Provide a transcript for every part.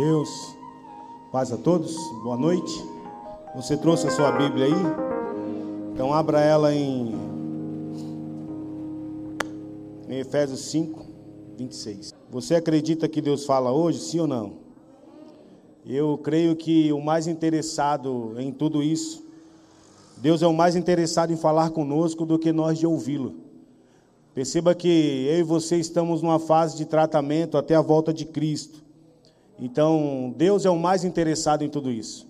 Deus, paz a todos, boa noite. Você trouxe a sua Bíblia aí? Então abra ela em, em Efésios 5, 26. Você acredita que Deus fala hoje, sim ou não? Eu creio que o mais interessado em tudo isso, Deus é o mais interessado em falar conosco do que nós de ouvi-lo. Perceba que eu e você estamos numa fase de tratamento até a volta de Cristo. Então, Deus é o mais interessado em tudo isso.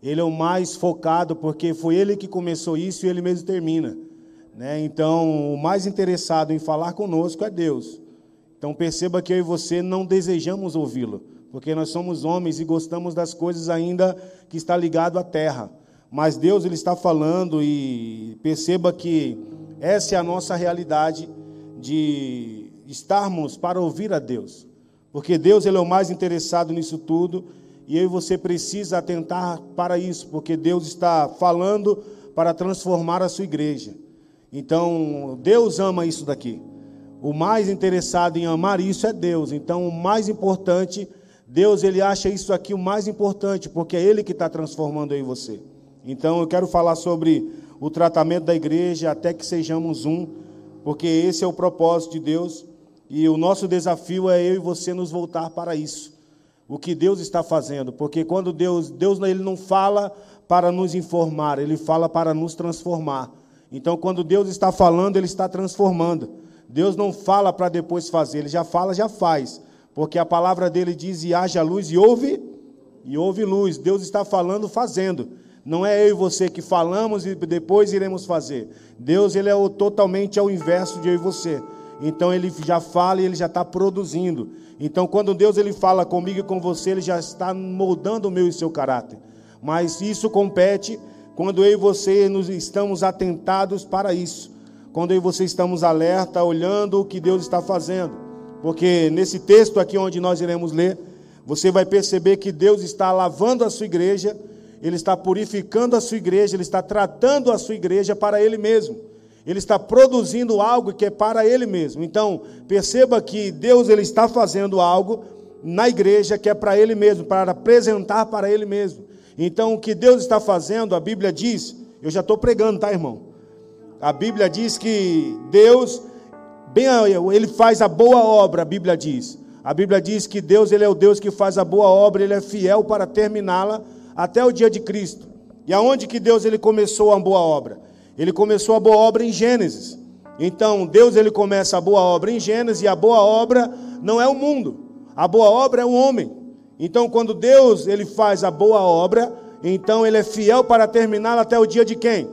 Ele é o mais focado, porque foi Ele que começou isso e Ele mesmo termina. Né? Então, o mais interessado em falar conosco é Deus. Então, perceba que eu e você não desejamos ouvi-lo, porque nós somos homens e gostamos das coisas ainda que está ligado à terra. Mas Deus ele está falando e perceba que essa é a nossa realidade de estarmos para ouvir a Deus. Porque Deus ele é o mais interessado nisso tudo e eu e você precisa atentar para isso, porque Deus está falando para transformar a sua igreja. Então, Deus ama isso daqui. O mais interessado em amar isso é Deus. Então, o mais importante, Deus ele acha isso aqui o mais importante, porque é Ele que está transformando em você. Então, eu quero falar sobre o tratamento da igreja até que sejamos um, porque esse é o propósito de Deus. E o nosso desafio é eu e você nos voltar para isso. O que Deus está fazendo, porque quando Deus, Deus ele não fala para nos informar, ele fala para nos transformar. Então, quando Deus está falando, ele está transformando. Deus não fala para depois fazer, ele já fala, já faz. Porque a palavra dele diz: "E haja luz e houve e houve luz". Deus está falando, fazendo. Não é eu e você que falamos e depois iremos fazer. Deus ele é o, totalmente ao inverso de eu e você. Então ele já fala e ele já está produzindo. Então quando Deus ele fala comigo e com você, ele já está moldando o meu e seu caráter. Mas isso compete quando eu e você nos estamos atentados para isso. Quando eu e você estamos alerta, olhando o que Deus está fazendo. Porque nesse texto aqui onde nós iremos ler, você vai perceber que Deus está lavando a sua igreja, ele está purificando a sua igreja, ele está tratando a sua igreja para ele mesmo. Ele está produzindo algo que é para ele mesmo. Então, perceba que Deus ele está fazendo algo na igreja que é para ele mesmo, para apresentar para ele mesmo. Então, o que Deus está fazendo, a Bíblia diz, eu já estou pregando, tá, irmão? A Bíblia diz que Deus, bem, ele faz a boa obra, a Bíblia diz. A Bíblia diz que Deus, ele é o Deus que faz a boa obra, ele é fiel para terminá-la até o dia de Cristo. E aonde que Deus ele começou a boa obra? Ele começou a boa obra em Gênesis. Então, Deus ele começa a boa obra em Gênesis e a boa obra não é o mundo. A boa obra é o homem. Então, quando Deus ele faz a boa obra, então ele é fiel para terminá-la até o dia de quem?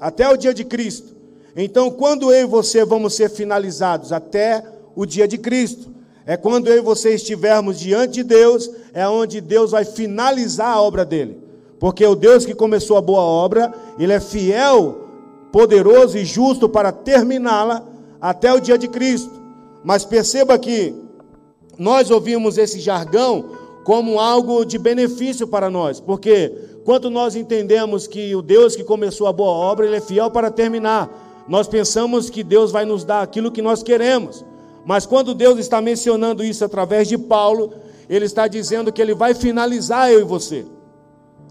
Até o dia de Cristo. Então, quando eu e você vamos ser finalizados até o dia de Cristo, é quando eu e você estivermos diante de Deus, é onde Deus vai finalizar a obra dele. Porque o Deus que começou a boa obra, ele é fiel poderoso e justo para terminá-la até o dia de Cristo. Mas perceba que nós ouvimos esse jargão como algo de benefício para nós, porque quando nós entendemos que o Deus que começou a boa obra, ele é fiel para terminar, nós pensamos que Deus vai nos dar aquilo que nós queremos. Mas quando Deus está mencionando isso através de Paulo, ele está dizendo que ele vai finalizar eu e você.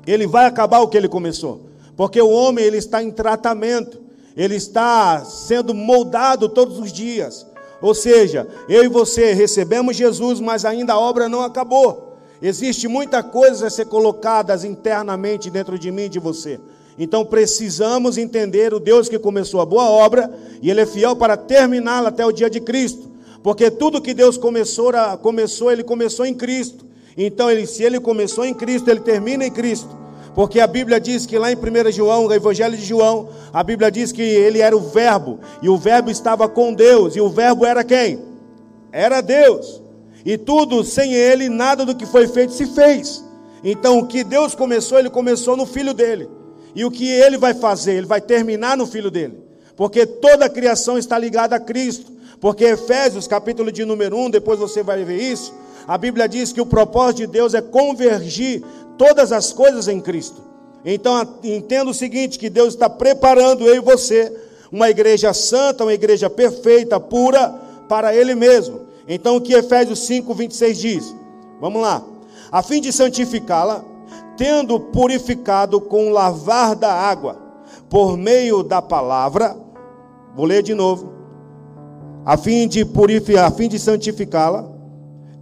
Ele vai acabar o que ele começou. Porque o homem ele está em tratamento, ele está sendo moldado todos os dias. Ou seja, eu e você recebemos Jesus, mas ainda a obra não acabou. Existe muita coisa a ser colocadas internamente dentro de mim e de você. Então precisamos entender o Deus que começou a boa obra e ele é fiel para terminá-la até o dia de Cristo. Porque tudo que Deus começou, começou, ele começou em Cristo. Então, ele, se ele começou em Cristo, ele termina em Cristo. Porque a Bíblia diz que lá em 1 João, no Evangelho de João, a Bíblia diz que ele era o Verbo, e o Verbo estava com Deus, e o Verbo era quem? Era Deus. E tudo sem ele, nada do que foi feito se fez. Então o que Deus começou, ele começou no filho dele. E o que ele vai fazer? Ele vai terminar no filho dele. Porque toda a criação está ligada a Cristo. Porque Efésios, capítulo de número 1, depois você vai ver isso. A Bíblia diz que o propósito de Deus é convergir todas as coisas em Cristo. Então entenda o seguinte: que Deus está preparando eu e você uma igreja santa, uma igreja perfeita, pura, para Ele mesmo. Então o que Efésios 5, 26 diz? Vamos lá. a fim de santificá-la, tendo purificado com o lavar da água, por meio da palavra, vou ler de novo, a fim de purificar, a fim de santificá-la,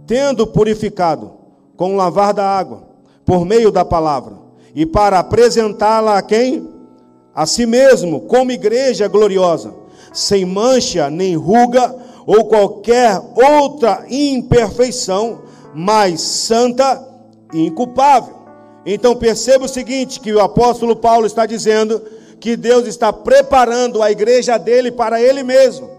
tendo purificado com o lavar da água, por meio da palavra, e para apresentá-la a quem? A si mesmo, como igreja gloriosa, sem mancha, nem ruga, ou qualquer outra imperfeição, mas santa e inculpável. Então perceba o seguinte: que o apóstolo Paulo está dizendo que Deus está preparando a igreja dele para ele mesmo.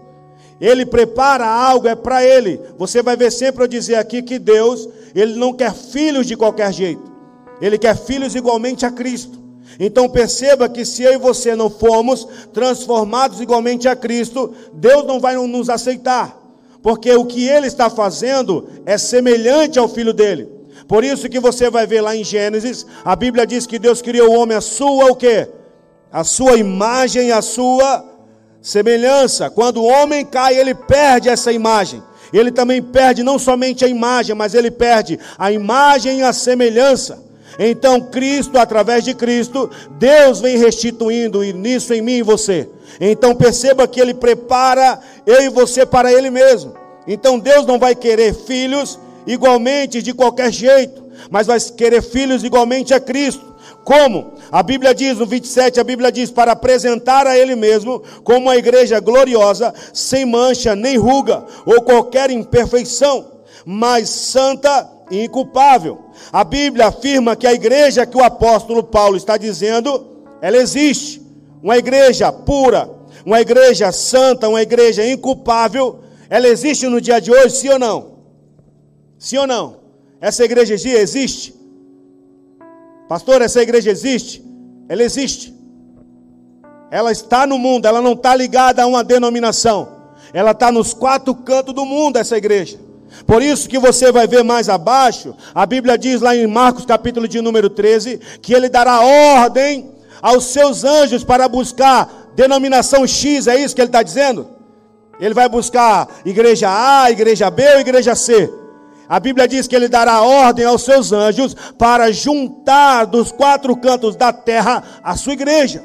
Ele prepara algo, é para ele. Você vai ver sempre eu dizer aqui que Deus, ele não quer filhos de qualquer jeito. Ele quer filhos igualmente a Cristo. Então perceba que se eu e você não formos transformados igualmente a Cristo, Deus não vai nos aceitar. Porque o que ele está fazendo é semelhante ao filho dele. Por isso que você vai ver lá em Gênesis, a Bíblia diz que Deus criou o homem a sua o quê? A sua imagem a sua semelhança. Quando o homem cai, ele perde essa imagem. Ele também perde não somente a imagem, mas ele perde a imagem e a semelhança. Então, Cristo, através de Cristo, Deus vem restituindo nisso em mim e você. Então, perceba que Ele prepara eu e você para Ele mesmo. Então, Deus não vai querer filhos igualmente de qualquer jeito, mas vai querer filhos igualmente a Cristo. Como? A Bíblia diz no 27, a Bíblia diz para apresentar a ele mesmo como uma igreja gloriosa, sem mancha, nem ruga ou qualquer imperfeição, mas santa e inculpável. A Bíblia afirma que a igreja que o apóstolo Paulo está dizendo, ela existe. Uma igreja pura, uma igreja santa, uma igreja inculpável, ela existe no dia de hoje, sim ou não? Sim ou não? Essa igreja existe? Pastor, essa igreja existe? Ela existe. Ela está no mundo, ela não está ligada a uma denominação. Ela está nos quatro cantos do mundo, essa igreja. Por isso que você vai ver mais abaixo, a Bíblia diz lá em Marcos capítulo de número 13, que ele dará ordem aos seus anjos para buscar denominação X, é isso que ele está dizendo? Ele vai buscar igreja A, igreja B ou igreja C. A Bíblia diz que ele dará ordem aos seus anjos para juntar dos quatro cantos da terra a sua igreja.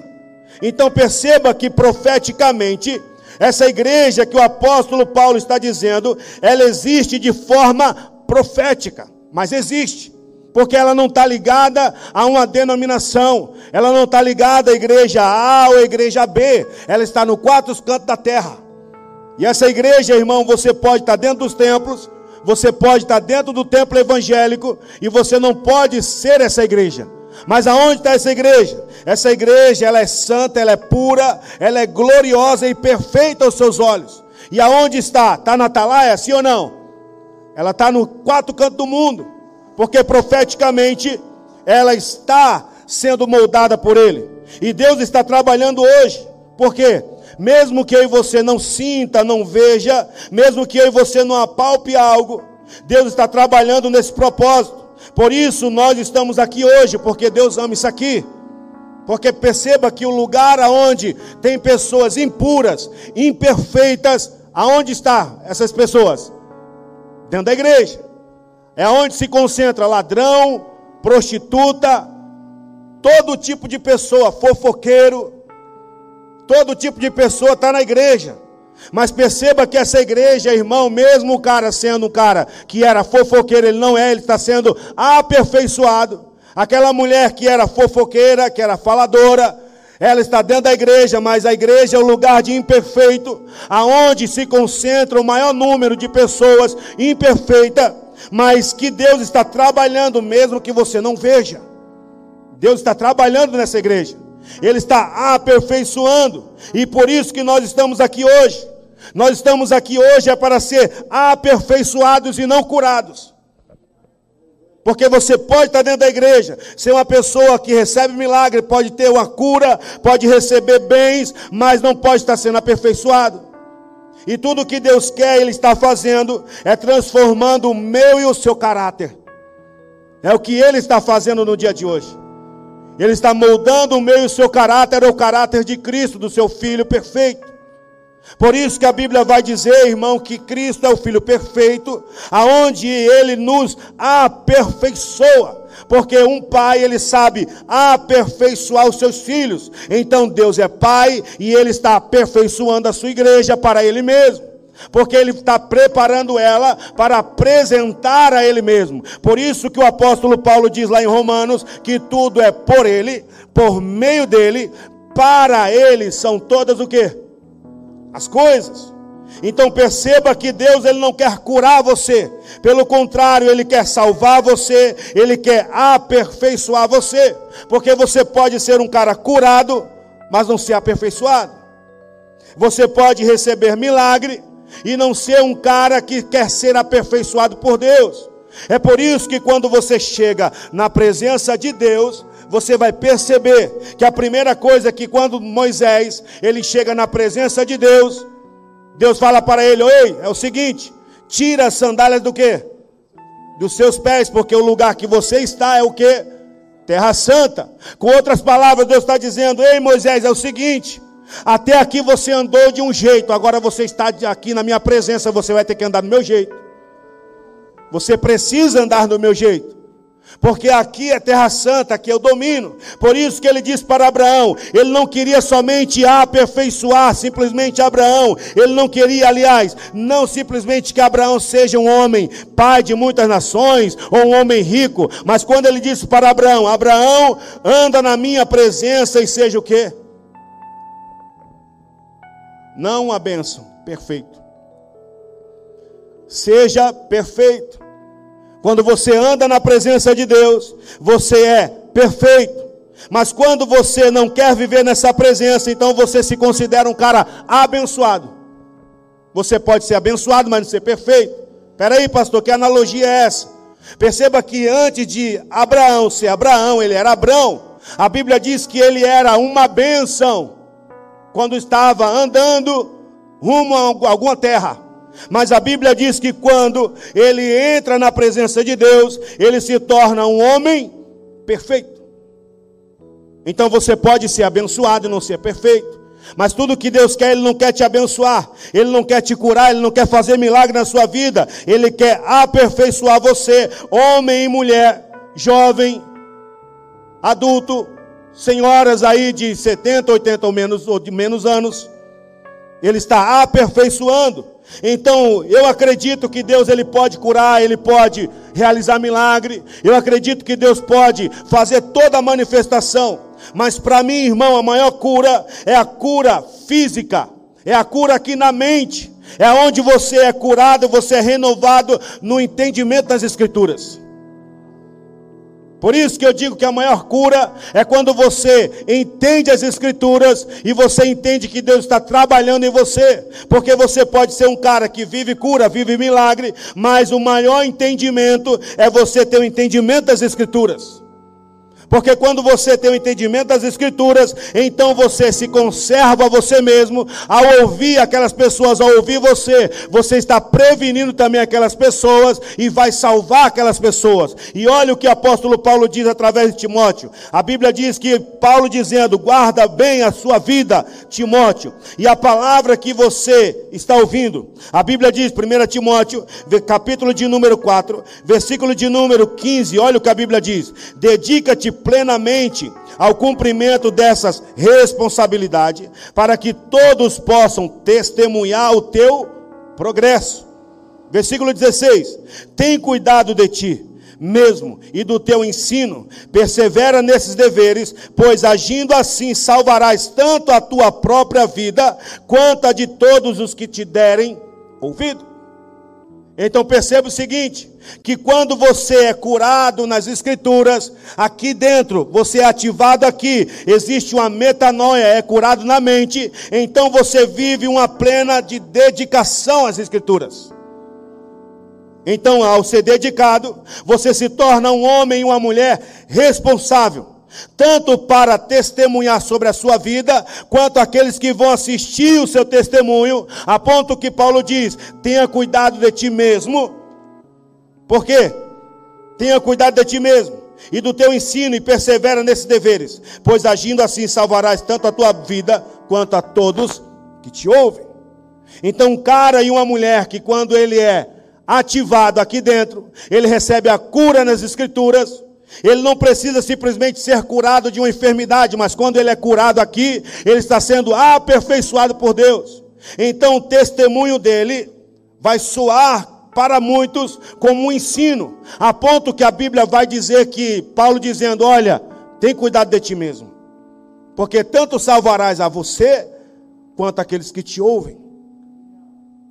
Então perceba que profeticamente, essa igreja que o apóstolo Paulo está dizendo, ela existe de forma profética, mas existe, porque ela não está ligada a uma denominação, ela não está ligada à igreja A ou à igreja B, ela está no quatro cantos da terra. E essa igreja, irmão, você pode estar dentro dos templos, você pode estar dentro do templo evangélico, e você não pode ser essa igreja. Mas aonde está essa igreja? Essa igreja, ela é santa, ela é pura, ela é gloriosa e perfeita aos seus olhos. E aonde está? Está na atalaia, sim ou não? Ela está no quatro cantos do mundo. Porque profeticamente ela está sendo moldada por Ele. E Deus está trabalhando hoje. Por quê? Mesmo que eu e você não sinta, não veja, mesmo que eu e você não apalpe algo, Deus está trabalhando nesse propósito. Por isso nós estamos aqui hoje, porque Deus ama isso aqui. Porque perceba que o lugar aonde tem pessoas impuras, imperfeitas, aonde está essas pessoas? Dentro da igreja. É onde se concentra ladrão, prostituta, todo tipo de pessoa, fofoqueiro, todo tipo de pessoa está na igreja. Mas perceba que essa igreja, irmão, mesmo o cara sendo um cara que era fofoqueiro, ele não é, ele está sendo aperfeiçoado. Aquela mulher que era fofoqueira, que era faladora, ela está dentro da igreja, mas a igreja é o lugar de imperfeito, aonde se concentra o maior número de pessoas imperfeitas, mas que Deus está trabalhando mesmo que você não veja. Deus está trabalhando nessa igreja. Ele está aperfeiçoando, e por isso que nós estamos aqui hoje. Nós estamos aqui hoje é para ser aperfeiçoados e não curados. Porque você pode estar dentro da igreja, ser uma pessoa que recebe milagre, pode ter uma cura, pode receber bens, mas não pode estar sendo aperfeiçoado. E tudo que Deus quer, Ele está fazendo, é transformando o meu e o seu caráter. É o que Ele está fazendo no dia de hoje. Ele está moldando o meu e o seu caráter, o caráter de Cristo, do seu Filho perfeito. Por isso que a Bíblia vai dizer, irmão, que Cristo é o Filho perfeito, aonde ele nos aperfeiçoa. Porque um pai, ele sabe aperfeiçoar os seus filhos. Então Deus é pai e ele está aperfeiçoando a sua igreja para ele mesmo. Porque ele está preparando ela para apresentar a ele mesmo. Por isso que o apóstolo Paulo diz lá em Romanos que tudo é por ele, por meio dele, para ele são todas o que? As coisas. Então perceba que Deus ele não quer curar você, pelo contrário, ele quer salvar você, ele quer aperfeiçoar você, porque você pode ser um cara curado, mas não ser aperfeiçoado. Você pode receber milagre e não ser um cara que quer ser aperfeiçoado por Deus. É por isso que quando você chega na presença de Deus, você vai perceber que a primeira coisa é que quando Moisés, ele chega na presença de Deus, Deus fala para ele: Ei, é o seguinte, tira as sandálias do que? Dos seus pés, porque o lugar que você está é o que? Terra Santa. Com outras palavras, Deus está dizendo: Ei, Moisés, é o seguinte. Até aqui você andou de um jeito, agora você está aqui na minha presença, você vai ter que andar do meu jeito. Você precisa andar do meu jeito porque aqui é terra santa, aqui eu domino. Por isso que ele disse para Abraão: ele não queria somente aperfeiçoar simplesmente Abraão, ele não queria, aliás, não simplesmente que Abraão seja um homem, pai de muitas nações, ou um homem rico, mas quando ele disse para Abraão: Abraão, anda na minha presença e seja o que? Não a bênção, perfeito. Seja perfeito. Quando você anda na presença de Deus, você é perfeito. Mas quando você não quer viver nessa presença, então você se considera um cara abençoado. Você pode ser abençoado, mas não ser perfeito. Espera aí, pastor, que analogia é essa? Perceba que antes de Abraão ser Abraão, ele era Abrão. A Bíblia diz que ele era uma bênção quando estava andando rumo a alguma terra. Mas a Bíblia diz que quando ele entra na presença de Deus, ele se torna um homem perfeito. Então você pode ser abençoado e não ser perfeito. Mas tudo que Deus quer, Ele não quer te abençoar, Ele não quer te curar, Ele não quer fazer milagre na sua vida, Ele quer aperfeiçoar você, homem e mulher, jovem, adulto, senhoras aí de 70, 80 ou menos, ou de menos anos, Ele está aperfeiçoando. Então, eu acredito que Deus ele pode curar, ele pode realizar milagre. Eu acredito que Deus pode fazer toda a manifestação. Mas para mim, irmão, a maior cura é a cura física. É a cura aqui na mente. É onde você é curado, você é renovado no entendimento das escrituras. Por isso que eu digo que a maior cura é quando você entende as Escrituras e você entende que Deus está trabalhando em você. Porque você pode ser um cara que vive cura, vive milagre, mas o maior entendimento é você ter o entendimento das Escrituras. Porque quando você tem o entendimento das Escrituras, então você se conserva você mesmo. Ao ouvir aquelas pessoas, ao ouvir você, você está prevenindo também aquelas pessoas e vai salvar aquelas pessoas. E olha o que o apóstolo Paulo diz através de Timóteo. A Bíblia diz que Paulo dizendo: guarda bem a sua vida, Timóteo. E a palavra que você está ouvindo, a Bíblia diz, 1 Timóteo, capítulo de número 4, versículo de número 15, olha o que a Bíblia diz: dedica-te plenamente ao cumprimento dessas responsabilidades, para que todos possam testemunhar o teu progresso. Versículo 16: Tem cuidado de ti mesmo e do teu ensino, persevera nesses deveres, pois agindo assim salvarás tanto a tua própria vida, quanto a de todos os que te derem ouvido. Então perceba o seguinte: que quando você é curado nas escrituras, aqui dentro, você é ativado aqui, existe uma metanoia, é curado na mente, então você vive uma plena de dedicação às escrituras. Então, ao ser dedicado, você se torna um homem e uma mulher responsável tanto para testemunhar sobre a sua vida, quanto aqueles que vão assistir o seu testemunho, a ponto que Paulo diz: tenha cuidado de ti mesmo. Por quê? Tenha cuidado de ti mesmo e do teu ensino e persevera nesses deveres, pois agindo assim salvarás tanto a tua vida quanto a todos que te ouvem. Então, um cara e uma mulher que, quando ele é ativado aqui dentro, ele recebe a cura nas Escrituras. Ele não precisa simplesmente ser curado de uma enfermidade, mas quando ele é curado aqui, ele está sendo aperfeiçoado por Deus. Então, o testemunho dele vai soar para muitos como um ensino, a ponto que a Bíblia vai dizer que Paulo dizendo: Olha, tem cuidado de ti mesmo, porque tanto salvarás a você quanto aqueles que te ouvem.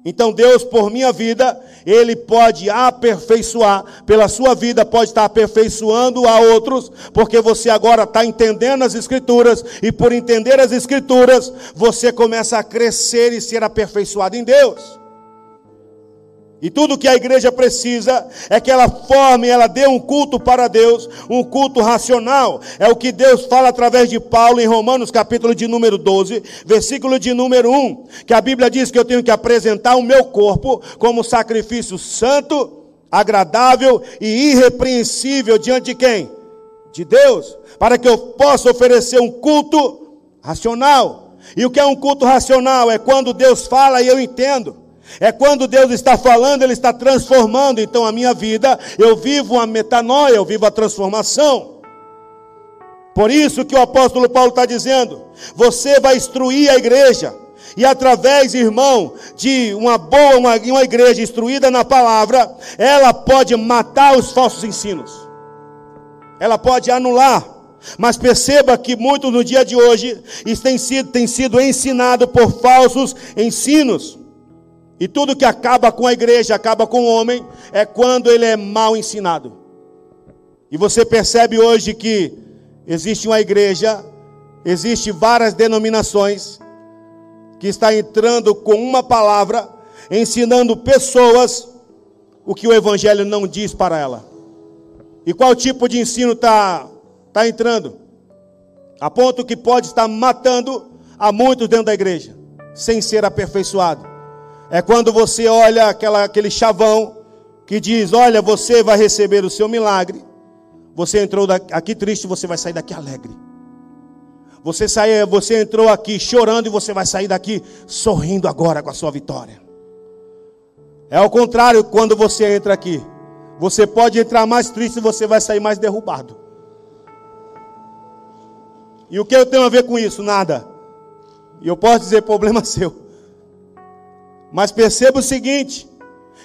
Então Deus, por minha vida, Ele pode aperfeiçoar, pela sua vida, pode estar aperfeiçoando a outros, porque você agora está entendendo as Escrituras, e por entender as Escrituras, você começa a crescer e ser aperfeiçoado em Deus. E tudo que a igreja precisa é que ela forme, ela dê um culto para Deus, um culto racional. É o que Deus fala através de Paulo em Romanos, capítulo de número 12, versículo de número 1, que a Bíblia diz que eu tenho que apresentar o meu corpo como sacrifício santo, agradável e irrepreensível diante de quem? De Deus, para que eu possa oferecer um culto racional. E o que é um culto racional? É quando Deus fala e eu entendo. É quando Deus está falando, Ele está transformando. Então a minha vida, eu vivo a metanoia, eu vivo a transformação. Por isso que o apóstolo Paulo está dizendo: você vai instruir a igreja. E através, irmão, de uma boa, uma, uma igreja instruída na palavra, ela pode matar os falsos ensinos. Ela pode anular. Mas perceba que muitos no dia de hoje têm sido, têm sido ensinados por falsos ensinos. E tudo que acaba com a igreja, acaba com o homem, é quando ele é mal ensinado. E você percebe hoje que existe uma igreja, existe várias denominações que está entrando com uma palavra, ensinando pessoas o que o evangelho não diz para ela. E qual tipo de ensino está tá entrando? A ponto que pode estar matando a muitos dentro da igreja, sem ser aperfeiçoado. É quando você olha aquela, aquele chavão que diz: Olha, você vai receber o seu milagre. Você entrou aqui triste, você vai sair daqui alegre. Você, sai, você entrou aqui chorando e você vai sair daqui sorrindo agora com a sua vitória. É ao contrário, quando você entra aqui, você pode entrar mais triste e você vai sair mais derrubado. E o que eu tenho a ver com isso? Nada. E eu posso dizer, problema seu. Mas perceba o seguinte: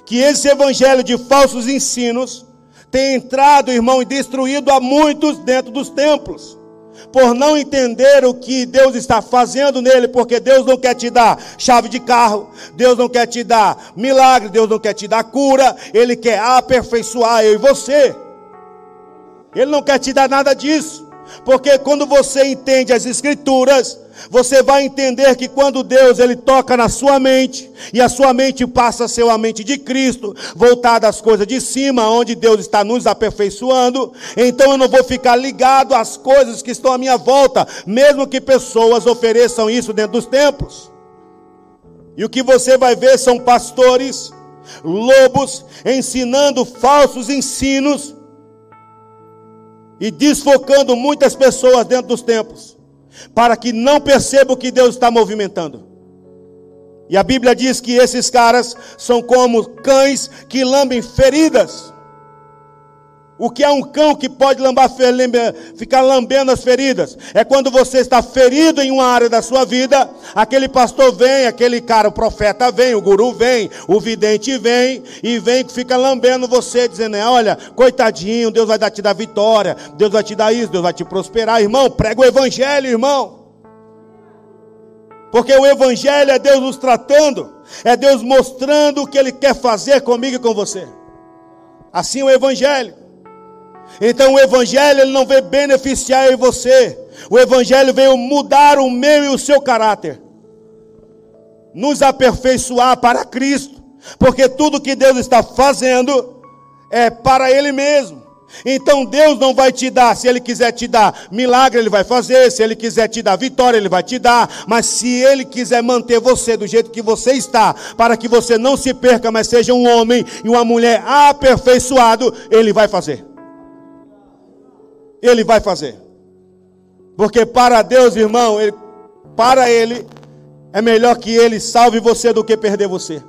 que esse evangelho de falsos ensinos tem entrado, irmão, e destruído a muitos dentro dos templos. Por não entender o que Deus está fazendo nele, porque Deus não quer te dar chave de carro, Deus não quer te dar milagre, Deus não quer te dar cura, Ele quer aperfeiçoar eu e você. Ele não quer te dar nada disso, porque quando você entende as Escrituras, você vai entender que quando Deus ele toca na sua mente e a sua mente passa a ser a mente de Cristo, voltada às coisas de cima, onde Deus está nos aperfeiçoando, então eu não vou ficar ligado às coisas que estão à minha volta, mesmo que pessoas ofereçam isso dentro dos templos. E o que você vai ver são pastores, lobos ensinando falsos ensinos e desfocando muitas pessoas dentro dos templos para que não perceba o que Deus está movimentando. E a Bíblia diz que esses caras são como cães que lambem feridas. O que é um cão que pode lambar, ficar lambendo as feridas? É quando você está ferido em uma área da sua vida, aquele pastor vem, aquele cara, o profeta vem, o guru vem, o vidente vem, e vem que fica lambendo você, dizendo: Olha, coitadinho, Deus vai dar, te dar vitória, Deus vai te dar isso, Deus vai te prosperar. Irmão, prega o evangelho, irmão. Porque o evangelho é Deus nos tratando, é Deus mostrando o que Ele quer fazer comigo e com você. Assim o evangelho. Então o Evangelho ele não veio beneficiar você. O Evangelho veio mudar o meu e o seu caráter. Nos aperfeiçoar para Cristo. Porque tudo que Deus está fazendo é para Ele mesmo. Então Deus não vai te dar, se Ele quiser te dar milagre, Ele vai fazer, se Ele quiser te dar vitória, Ele vai te dar, mas se Ele quiser manter você do jeito que você está, para que você não se perca, mas seja um homem e uma mulher aperfeiçoado, Ele vai fazer. Ele vai fazer. Porque para Deus, irmão, ele, para Ele, É melhor que ele salve você do que perder você.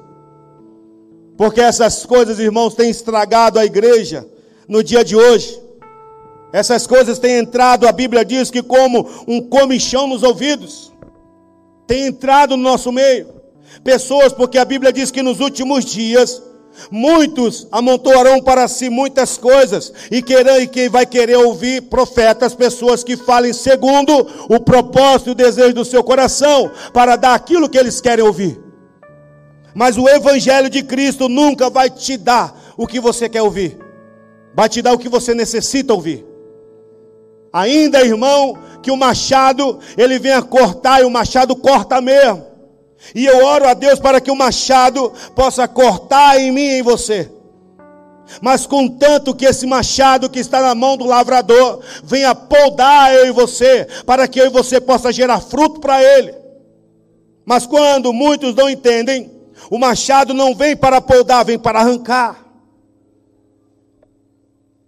Porque essas coisas, irmãos, têm estragado a igreja no dia de hoje. Essas coisas têm entrado, a Bíblia diz que como um comichão nos ouvidos, tem entrado no nosso meio. Pessoas, porque a Bíblia diz que nos últimos dias Muitos amontoarão para si muitas coisas, e querão, e quem vai querer ouvir profetas, pessoas que falem segundo o propósito e o desejo do seu coração, para dar aquilo que eles querem ouvir. Mas o Evangelho de Cristo nunca vai te dar o que você quer ouvir, vai te dar o que você necessita ouvir. Ainda, irmão, que o machado ele venha cortar, e o machado corta mesmo. E eu oro a Deus para que o machado possa cortar em mim e em você. Mas contanto que esse machado que está na mão do lavrador venha podar eu e você, para que eu e você possa gerar fruto para ele. Mas quando muitos não entendem, o machado não vem para podar, vem para arrancar.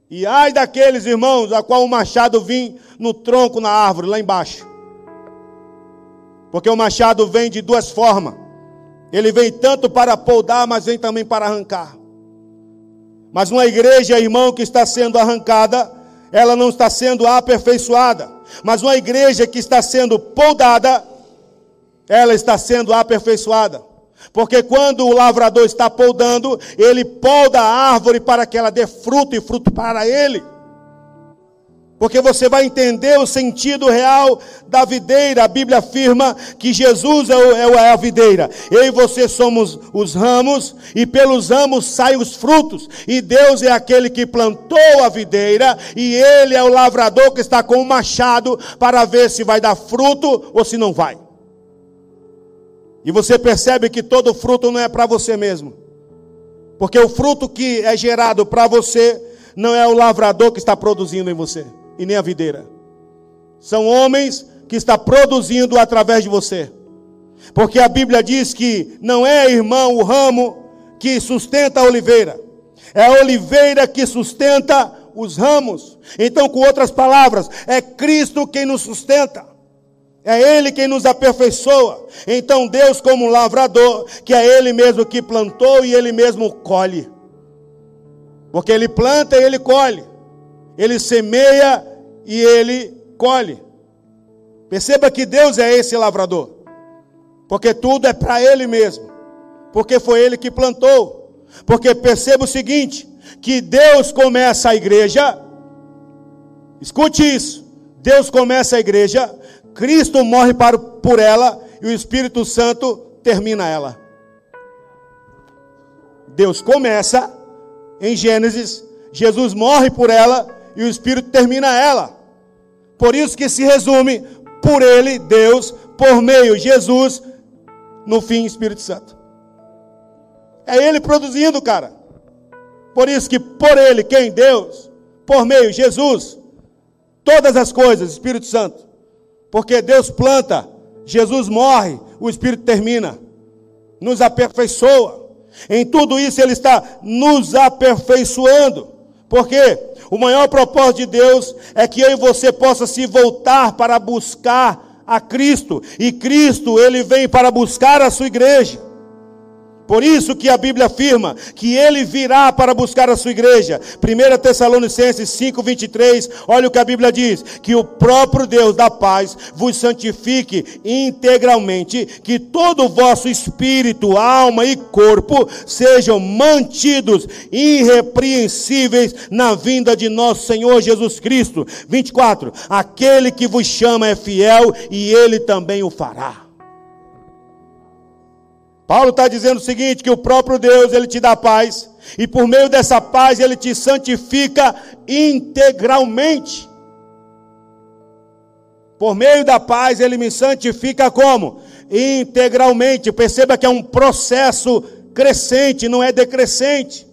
E ai daqueles irmãos a qual o machado vem no tronco na árvore lá embaixo. Porque o machado vem de duas formas. Ele vem tanto para podar, mas vem também para arrancar. Mas uma igreja, irmão, que está sendo arrancada, ela não está sendo aperfeiçoada. Mas uma igreja que está sendo podada, ela está sendo aperfeiçoada. Porque quando o lavrador está podando, ele poda a árvore para que ela dê fruto e fruto para ele porque você vai entender o sentido real da videira. A Bíblia afirma que Jesus é, é, é, a videira, eu e você somos os ramos, e pelos ramos saem os frutos, e Deus é aquele que plantou a videira, e Ele é o lavrador que está com o machado para ver se vai dar fruto ou se não vai. E você percebe que todo fruto não é para você mesmo, porque o fruto que é gerado para você não é o lavrador que está produzindo em você e nem a videira. São homens que está produzindo através de você. Porque a Bíblia diz que não é, irmão, o ramo que sustenta a oliveira. É a oliveira que sustenta os ramos. Então, com outras palavras, é Cristo quem nos sustenta. É Ele quem nos aperfeiçoa. Então, Deus, como lavrador, que é Ele mesmo que plantou e Ele mesmo colhe. Porque Ele planta e Ele colhe. Ele semeia e ele colhe. Perceba que Deus é esse lavrador, porque tudo é para Ele mesmo, porque foi Ele que plantou. Porque perceba o seguinte: que Deus começa a igreja, escute isso, Deus começa a igreja, Cristo morre para, por ela e o Espírito Santo termina ela. Deus começa em Gênesis, Jesus morre por ela e o Espírito termina ela. Por isso que se resume por ele, Deus, por meio Jesus, no fim Espírito Santo. É ele produzindo, cara. Por isso que por ele, quem Deus, por meio Jesus, todas as coisas, Espírito Santo. Porque Deus planta, Jesus morre, o Espírito termina, nos aperfeiçoa. Em tudo isso ele está nos aperfeiçoando. Porque o maior propósito de Deus é que eu e você possa se voltar para buscar a Cristo, e Cristo ele vem para buscar a sua igreja. Por isso que a Bíblia afirma que ele virá para buscar a sua igreja. 1 Tessalonicenses 5:23, olha o que a Bíblia diz: que o próprio Deus da paz vos santifique integralmente, que todo o vosso espírito, alma e corpo sejam mantidos irrepreensíveis na vinda de nosso Senhor Jesus Cristo. 24. Aquele que vos chama é fiel e ele também o fará. Paulo está dizendo o seguinte: que o próprio Deus ele te dá paz, e por meio dessa paz ele te santifica integralmente. Por meio da paz ele me santifica como? Integralmente. Perceba que é um processo crescente, não é decrescente.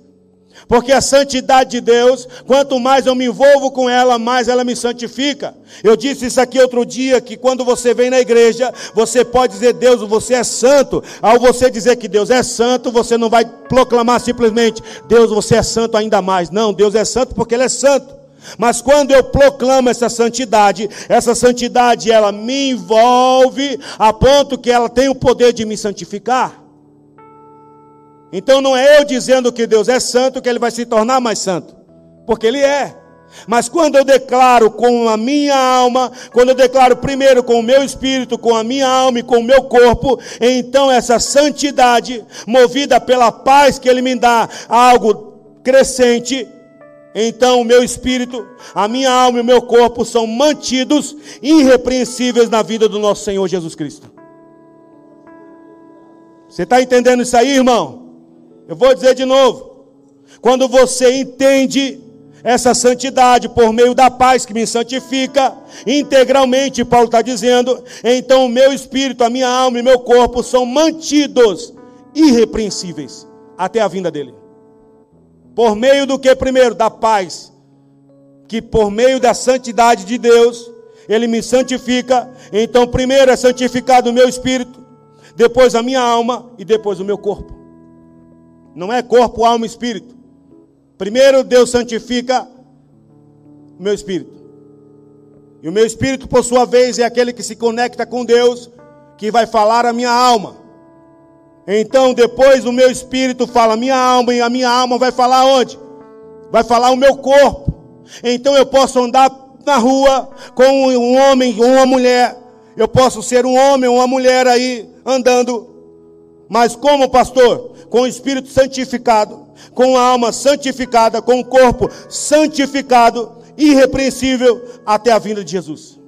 Porque a santidade de Deus, quanto mais eu me envolvo com ela, mais ela me santifica. Eu disse isso aqui outro dia, que quando você vem na igreja, você pode dizer, Deus, você é santo. Ao você dizer que Deus é santo, você não vai proclamar simplesmente, Deus, você é santo ainda mais. Não, Deus é santo porque Ele é santo. Mas quando eu proclamo essa santidade, essa santidade ela me envolve a ponto que ela tem o poder de me santificar. Então não é eu dizendo que Deus é santo que ele vai se tornar mais santo, porque ele é. Mas quando eu declaro com a minha alma, quando eu declaro primeiro com o meu espírito, com a minha alma e com o meu corpo, então essa santidade, movida pela paz que Ele me dá, algo crescente, então o meu espírito, a minha alma e o meu corpo são mantidos irrepreensíveis na vida do nosso Senhor Jesus Cristo. Você está entendendo isso aí, irmão? Eu vou dizer de novo. Quando você entende essa santidade por meio da paz que me santifica integralmente, Paulo está dizendo, então o meu espírito, a minha alma e meu corpo são mantidos irrepreensíveis até a vinda dele. Por meio do que primeiro? Da paz. Que por meio da santidade de Deus, ele me santifica. Então, primeiro é santificado o meu espírito, depois a minha alma e depois o meu corpo. Não é corpo, alma e espírito. Primeiro Deus santifica o meu espírito. E o meu espírito, por sua vez, é aquele que se conecta com Deus, que vai falar a minha alma. Então, depois o meu espírito fala a minha alma, e a minha alma vai falar onde? Vai falar o meu corpo. Então eu posso andar na rua com um homem ou uma mulher. Eu posso ser um homem ou uma mulher aí andando. Mas como pastor? Com o espírito santificado com a alma santificada, com o corpo santificado, irrepreensível até a vinda de Jesus.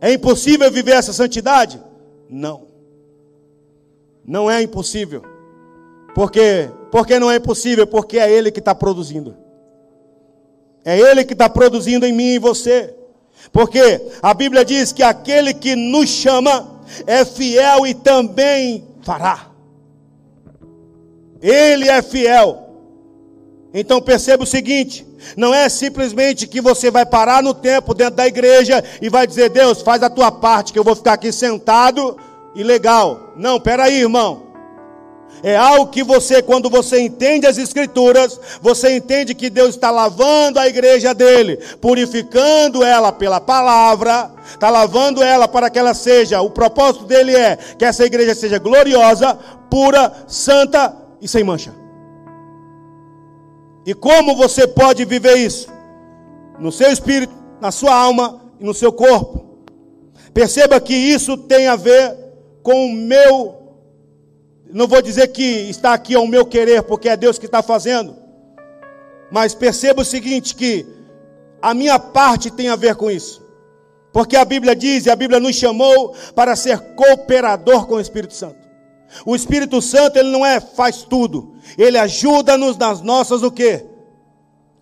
É impossível viver essa santidade? Não. Não é impossível. Por quê? Porque não é impossível? Porque é Ele que está produzindo. É Ele que está produzindo em mim e você. Porque a Bíblia diz que aquele que nos chama é fiel e também fará. Ele é fiel. Então perceba o seguinte: não é simplesmente que você vai parar no tempo dentro da igreja e vai dizer, Deus, faz a tua parte, que eu vou ficar aqui sentado e legal. Não, peraí, irmão. É algo que você, quando você entende as Escrituras, você entende que Deus está lavando a igreja dele, purificando ela pela palavra, está lavando ela para que ela seja, o propósito dele é que essa igreja seja gloriosa, pura, santa e sem mancha. E como você pode viver isso? No seu espírito, na sua alma e no seu corpo. Perceba que isso tem a ver com o meu. Não vou dizer que está aqui ao meu querer, porque é Deus que está fazendo. Mas perceba o seguinte: que a minha parte tem a ver com isso. Porque a Bíblia diz, e a Bíblia nos chamou para ser cooperador com o Espírito Santo. O Espírito Santo, ele não é faz tudo. Ele ajuda-nos nas nossas o quê?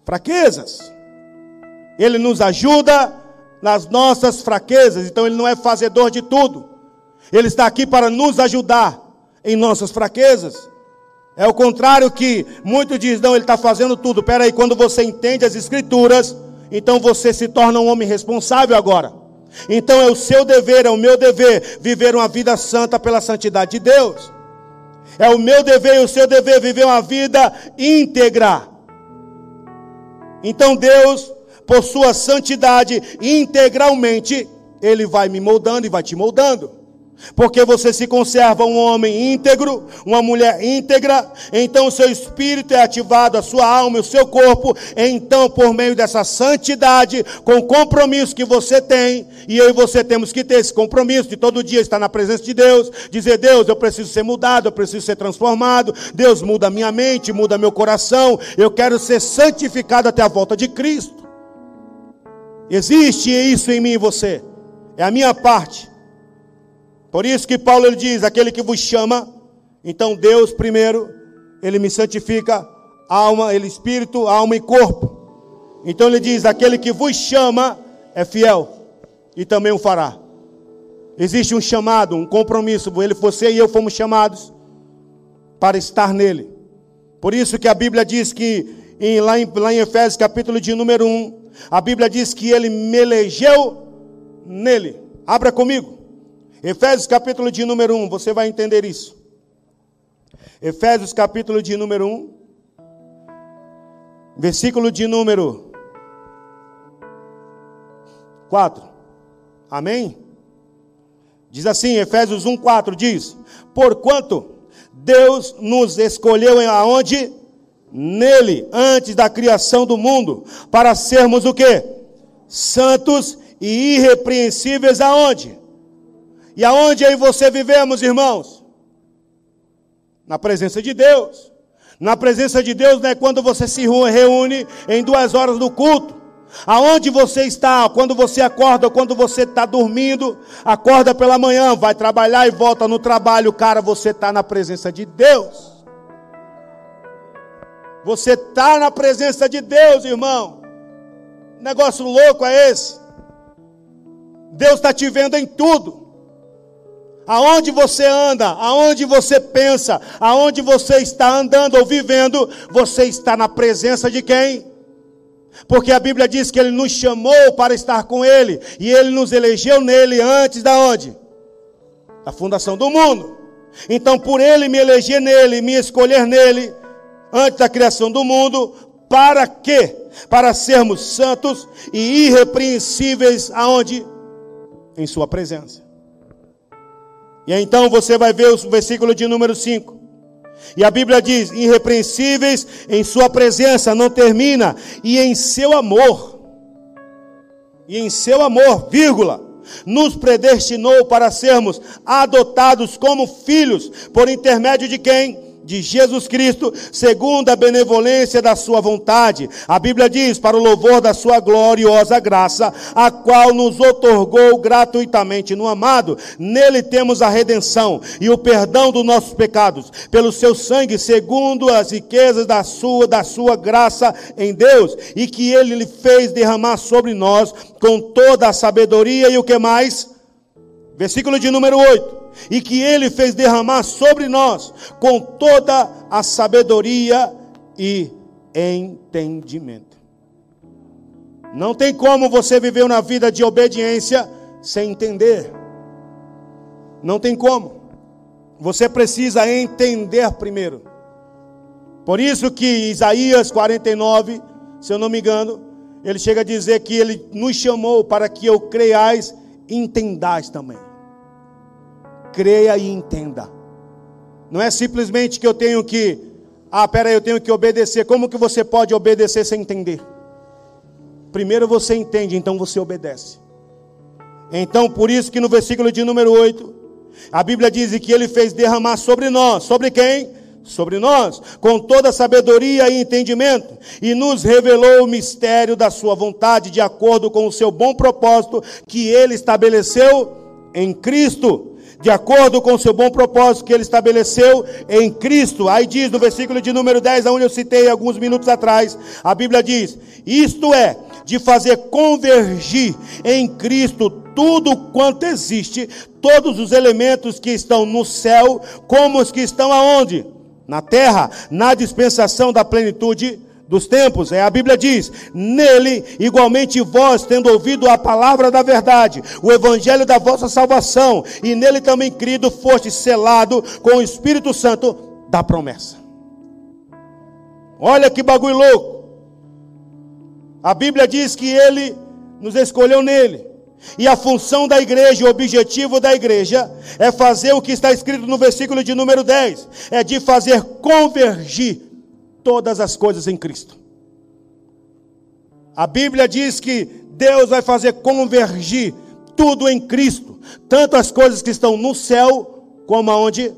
Fraquezas. Ele nos ajuda nas nossas fraquezas. Então ele não é fazedor de tudo. Ele está aqui para nos ajudar em nossas fraquezas. É o contrário que muitos dizem, não, ele está fazendo tudo. Espera aí, quando você entende as escrituras, então você se torna um homem responsável agora. Então é o seu dever, é o meu dever viver uma vida santa pela santidade de Deus. É o meu dever e o seu dever viver uma vida íntegra. Então Deus, por sua santidade, integralmente, Ele vai me moldando e vai te moldando. Porque você se conserva um homem íntegro, uma mulher íntegra, então o seu espírito é ativado, a sua alma e o seu corpo, então por meio dessa santidade, com o compromisso que você tem, e eu e você temos que ter esse compromisso de todo dia estar na presença de Deus, dizer: Deus, eu preciso ser mudado, eu preciso ser transformado, Deus muda minha mente, muda meu coração, eu quero ser santificado até a volta de Cristo. Existe isso em mim e você, é a minha parte. Por isso que Paulo ele diz: aquele que vos chama, então Deus primeiro, ele me santifica, alma, ele espírito, alma e corpo. Então ele diz: aquele que vos chama é fiel e também o fará. Existe um chamado, um compromisso. Ele, você e eu fomos chamados para estar nele. Por isso que a Bíblia diz que em, lá, em, lá em Efésios capítulo de número 1, a Bíblia diz que ele me elegeu nele. Abra comigo. Efésios capítulo de número 1, você vai entender isso. Efésios capítulo de número 1. versículo de número 4. Amém? Diz assim, Efésios 1, 4, diz: Porquanto Deus nos escolheu em aonde? Nele, antes da criação do mundo, para sermos o que? Santos e irrepreensíveis aonde? E aonde aí você vivemos, irmãos? Na presença de Deus. Na presença de Deus não é quando você se reúne em duas horas do culto. Aonde você está, quando você acorda, quando você está dormindo, acorda pela manhã, vai trabalhar e volta no trabalho, cara, você está na presença de Deus. Você está na presença de Deus, irmão. Negócio louco é esse. Deus está te vendo em tudo. Aonde você anda, aonde você pensa, aonde você está andando ou vivendo, você está na presença de quem? Porque a Bíblia diz que ele nos chamou para estar com ele e ele nos elegeu nele antes da onde? Da fundação do mundo. Então, por ele me eleger nele, me escolher nele antes da criação do mundo, para quê? Para sermos santos e irrepreensíveis aonde? Em sua presença. E então você vai ver o versículo de número 5. E a Bíblia diz: irrepreensíveis em Sua presença, não termina, e em seu amor, e em seu amor, vírgula, nos predestinou para sermos adotados como filhos, por intermédio de quem? De Jesus Cristo, segundo a benevolência da sua vontade. A Bíblia diz: para o louvor da sua gloriosa graça, a qual nos otorgou gratuitamente no amado. Nele temos a redenção e o perdão dos nossos pecados, pelo seu sangue, segundo as riquezas da sua da sua graça em Deus, e que ele lhe fez derramar sobre nós com toda a sabedoria e o que mais? Versículo de número 8 e que ele fez derramar sobre nós com toda a sabedoria e entendimento. Não tem como você viver uma vida de obediência sem entender. Não tem como. Você precisa entender primeiro. Por isso que Isaías 49, se eu não me engano, ele chega a dizer que ele nos chamou para que eu creiais entendais também creia e entenda. Não é simplesmente que eu tenho que, ah, pera eu tenho que obedecer. Como que você pode obedecer sem entender? Primeiro você entende, então você obedece. Então, por isso que no versículo de número 8, a Bíblia diz que ele fez derramar sobre nós, sobre quem? Sobre nós, com toda sabedoria e entendimento, e nos revelou o mistério da sua vontade, de acordo com o seu bom propósito que ele estabeleceu em Cristo de acordo com o seu bom propósito que ele estabeleceu em Cristo. Aí diz no versículo de número 10, onde eu citei alguns minutos atrás, a Bíblia diz: Isto é, de fazer convergir em Cristo tudo quanto existe, todos os elementos que estão no céu, como os que estão aonde? Na terra, na dispensação da plenitude dos tempos, é a Bíblia diz: nele igualmente vós, tendo ouvido a palavra da verdade, o evangelho da vossa salvação, e nele também crido, foste selado com o Espírito Santo da promessa. Olha que bagulho louco. A Bíblia diz que ele nos escolheu nele. E a função da igreja, o objetivo da igreja, é fazer o que está escrito no versículo de número 10: é de fazer convergir todas as coisas em Cristo. A Bíblia diz que Deus vai fazer convergir tudo em Cristo, tanto as coisas que estão no céu como aonde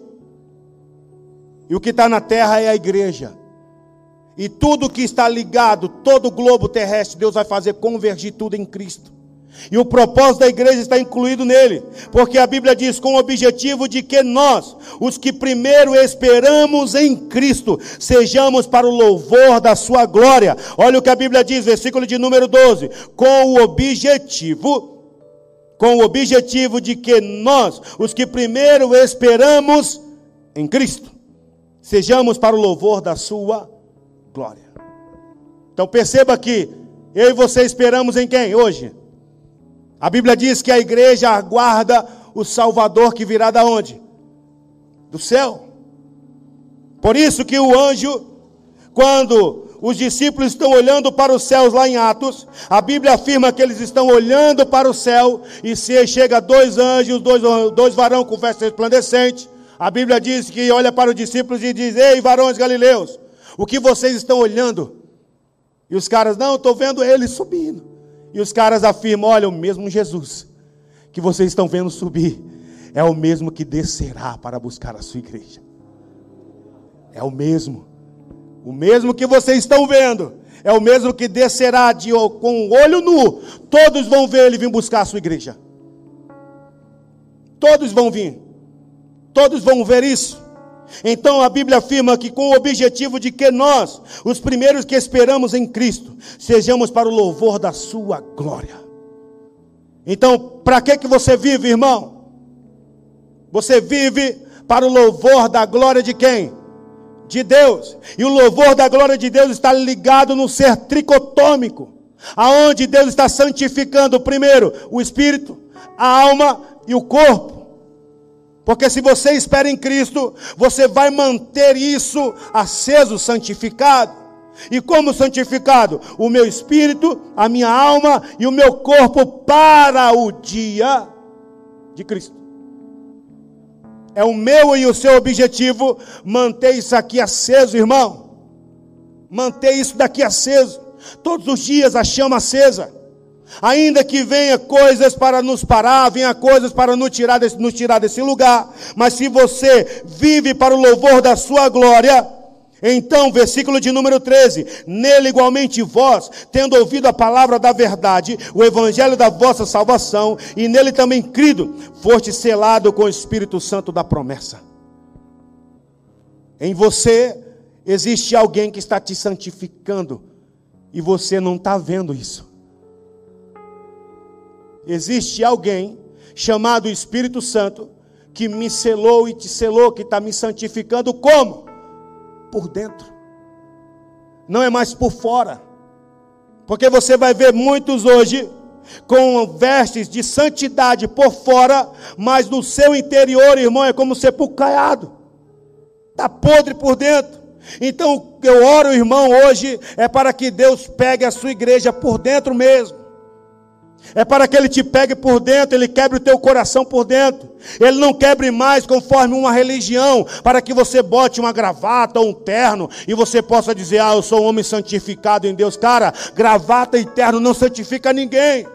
e o que está na terra é a igreja. E tudo que está ligado, todo o globo terrestre, Deus vai fazer convergir tudo em Cristo. E o propósito da igreja está incluído nele, porque a Bíblia diz com o objetivo de que nós, os que primeiro esperamos em Cristo, sejamos para o louvor da sua glória. Olha o que a Bíblia diz, versículo de número 12, com o objetivo com o objetivo de que nós, os que primeiro esperamos em Cristo, sejamos para o louvor da sua glória. Então perceba que eu e você esperamos em quem hoje? A Bíblia diz que a igreja aguarda o Salvador que virá da onde? Do céu. Por isso que o anjo, quando os discípulos estão olhando para os céus lá em Atos, a Bíblia afirma que eles estão olhando para o céu, e se chega dois anjos, dois, dois varão com festa resplandecente, a Bíblia diz que olha para os discípulos e diz: Ei, varões galileus, o que vocês estão olhando? E os caras, não, estou vendo ele subindo. E os caras afirmam: Olha, o mesmo Jesus que vocês estão vendo subir é o mesmo que descerá para buscar a sua igreja. É o mesmo. O mesmo que vocês estão vendo, é o mesmo que descerá de, com o olho nu. Todos vão ver ele vir buscar a sua igreja. Todos vão vir. Todos vão ver isso. Então a Bíblia afirma que com o objetivo de que nós, os primeiros que esperamos em Cristo, sejamos para o louvor da sua glória. Então, para que que você vive, irmão? Você vive para o louvor da glória de quem? de Deus. E o louvor da glória de Deus está ligado no ser tricotômico, aonde Deus está santificando primeiro o espírito, a alma e o corpo. Porque se você espera em Cristo, você vai manter isso aceso, santificado. E como santificado? O meu espírito, a minha alma e o meu corpo para o dia de Cristo. É o meu e o seu objetivo manter isso aqui aceso, irmão. Manter isso daqui aceso. Todos os dias a chama acesa. Ainda que venha coisas para nos parar, venha coisas para nos tirar, desse, nos tirar desse lugar, mas se você vive para o louvor da sua glória, então, versículo de número 13: Nele igualmente vós, tendo ouvido a palavra da verdade, o evangelho da vossa salvação, e nele também crido, foste selado com o Espírito Santo da promessa. Em você existe alguém que está te santificando, e você não está vendo isso. Existe alguém chamado Espírito Santo que me selou e te selou, que está me santificando como? por dentro, não é mais por fora. Porque você vai ver muitos hoje com vestes de santidade por fora, mas no seu interior, irmão, é como sepulcro caiado, está podre por dentro. Então, eu oro, irmão, hoje é para que Deus pegue a sua igreja por dentro mesmo. É para que ele te pegue por dentro, ele quebre o teu coração por dentro. Ele não quebre mais conforme uma religião, para que você bote uma gravata ou um terno e você possa dizer: "Ah, eu sou um homem santificado em Deus". Cara, gravata e terno não santifica ninguém.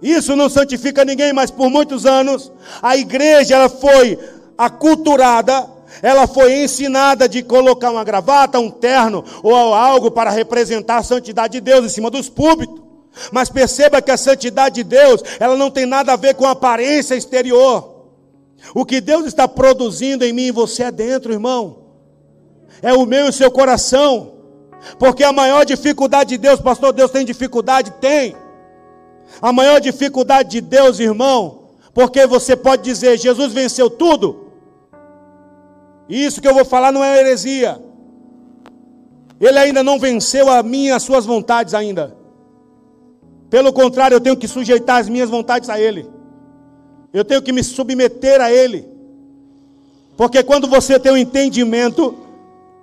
Isso não santifica ninguém, mas por muitos anos a igreja ela foi aculturada ela foi ensinada de colocar uma gravata, um terno ou algo para representar a santidade de Deus em cima dos púlpitos. Mas perceba que a santidade de Deus, ela não tem nada a ver com a aparência exterior. O que Deus está produzindo em mim e você é dentro, irmão. É o meu e o seu coração. Porque a maior dificuldade de Deus, pastor, Deus tem dificuldade? Tem. A maior dificuldade de Deus, irmão, porque você pode dizer, Jesus venceu tudo. Isso que eu vou falar não é heresia. Ele ainda não venceu a minha as suas vontades ainda. Pelo contrário, eu tenho que sujeitar as minhas vontades a Ele. Eu tenho que me submeter a Ele. Porque quando você tem o um entendimento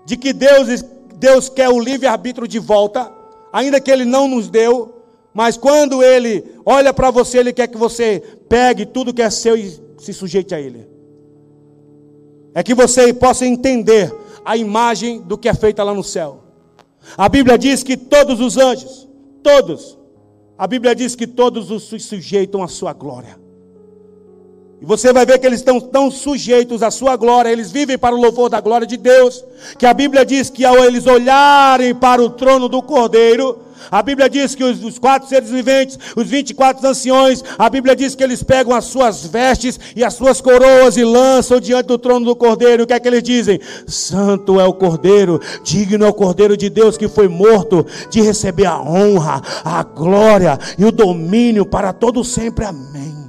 de que Deus, Deus quer o livre-arbítrio de volta, ainda que Ele não nos deu, mas quando Ele olha para você, Ele quer que você pegue tudo que é seu e se sujeite a Ele é que você possa entender a imagem do que é feita lá no céu. A Bíblia diz que todos os anjos, todos, a Bíblia diz que todos os sujeitam à sua glória. E você vai ver que eles estão tão sujeitos à sua glória, eles vivem para o louvor da glória de Deus, que a Bíblia diz que ao eles olharem para o trono do Cordeiro, a Bíblia diz que os, os, quatro seres viventes, os 24 anciões, a Bíblia diz que eles pegam as suas vestes e as suas coroas e lançam diante do trono do Cordeiro. O que é que eles dizem? Santo é o Cordeiro, digno é o Cordeiro de Deus que foi morto, de receber a honra, a glória e o domínio para todo sempre. Amém.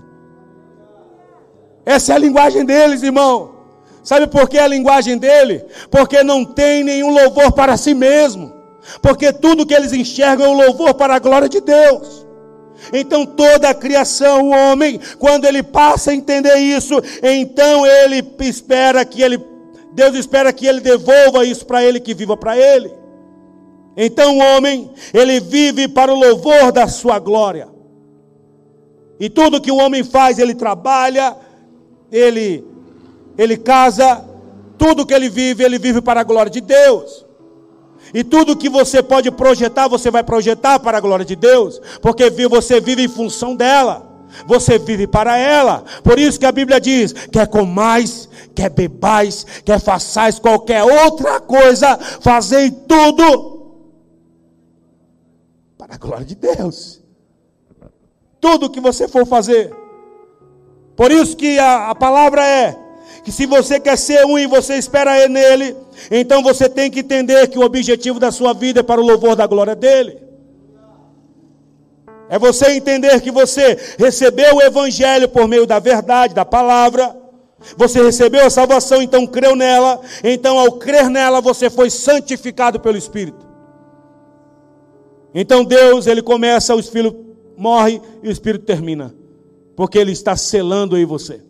Essa é a linguagem deles, irmão. Sabe por que a linguagem dele? Porque não tem nenhum louvor para si mesmo. Porque tudo que eles enxergam é um louvor para a glória de Deus. Então toda a criação, o homem, quando ele passa a entender isso, então ele espera que ele Deus espera que ele devolva isso para ele, que viva para ele. Então o homem, ele vive para o louvor da sua glória. E tudo que o homem faz, ele trabalha, ele ele casa, tudo que ele vive, ele vive para a glória de Deus. E tudo que você pode projetar, você vai projetar para a glória de Deus, porque você vive em função dela. Você vive para ela. Por isso que a Bíblia diz: quer comais, quer bebais, quer façais qualquer outra coisa, fazei tudo para a glória de Deus. Tudo que você for fazer. Por isso que a, a palavra é que se você quer ser um e você espera nele, então você tem que entender que o objetivo da sua vida é para o louvor da glória dele. É você entender que você recebeu o evangelho por meio da verdade, da palavra. Você recebeu a salvação, então creu nela. Então, ao crer nela, você foi santificado pelo Espírito. Então, Deus, ele começa, o Espírito morre e o Espírito termina, porque ele está selando em você.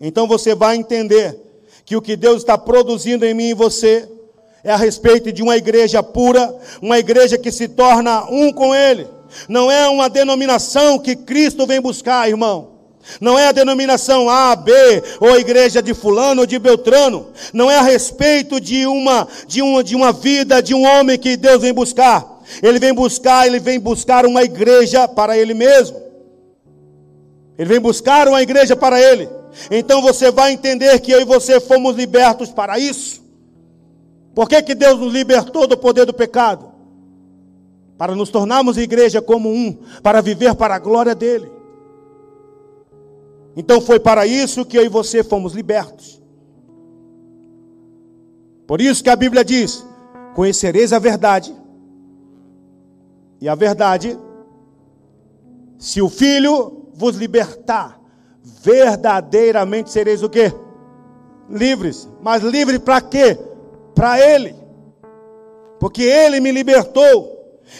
Então você vai entender que o que Deus está produzindo em mim e você é a respeito de uma igreja pura, uma igreja que se torna um com Ele. Não é uma denominação que Cristo vem buscar, irmão. Não é a denominação A, B, ou a igreja de fulano ou de Beltrano. Não é a respeito de uma, de uma, de uma vida, de um homem que Deus vem buscar. Ele vem buscar, ele vem buscar uma igreja para ele mesmo. Ele vem buscar uma igreja para ele. Então você vai entender que eu e você fomos libertos para isso. Por que, que Deus nos libertou do poder do pecado? Para nos tornarmos igreja como um, para viver para a glória dele. Então foi para isso que eu e você fomos libertos. Por isso que a Bíblia diz: Conhecereis a verdade, e a verdade, se o Filho vos libertar, verdadeiramente sereis o quê? Livres. Mas livres para quê? Para Ele. Porque Ele me libertou.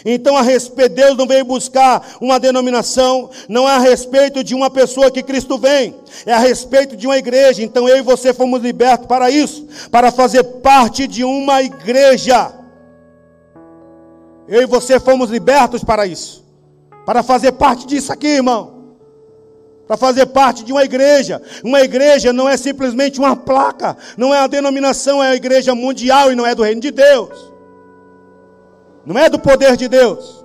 Então, a respeito, Deus não veio buscar uma denominação, não é a respeito de uma pessoa que Cristo vem, é a respeito de uma igreja. Então, eu e você fomos libertos para isso, para fazer parte de uma igreja. Eu e você fomos libertos para isso, para fazer parte disso aqui, irmão para fazer parte de uma igreja. Uma igreja não é simplesmente uma placa, não é a denominação, é a igreja mundial e não é do reino de Deus. Não é do poder de Deus.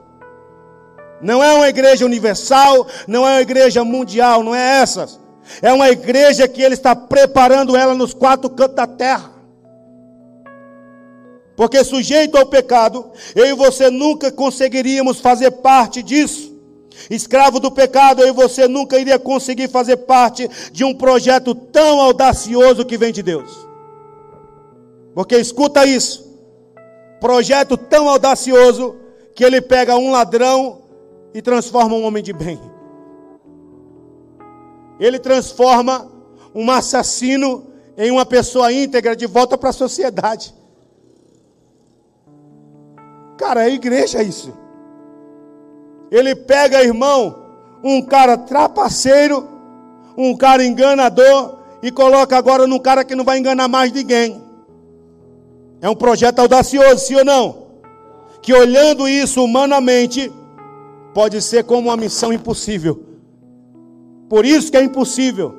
Não é uma igreja universal, não é uma igreja mundial, não é essas. É uma igreja que ele está preparando ela nos quatro cantos da terra. Porque sujeito ao pecado, eu e você nunca conseguiríamos fazer parte disso. Escravo do pecado, eu e você nunca iria conseguir fazer parte de um projeto tão audacioso que vem de Deus. Porque escuta isso. Projeto tão audacioso que ele pega um ladrão e transforma um homem de bem. Ele transforma um assassino em uma pessoa íntegra de volta para a sociedade. Cara, é igreja isso. Ele pega, irmão, um cara trapaceiro, um cara enganador, e coloca agora num cara que não vai enganar mais ninguém. É um projeto audacioso, sim ou não? Que olhando isso humanamente, pode ser como uma missão impossível. Por isso que é impossível.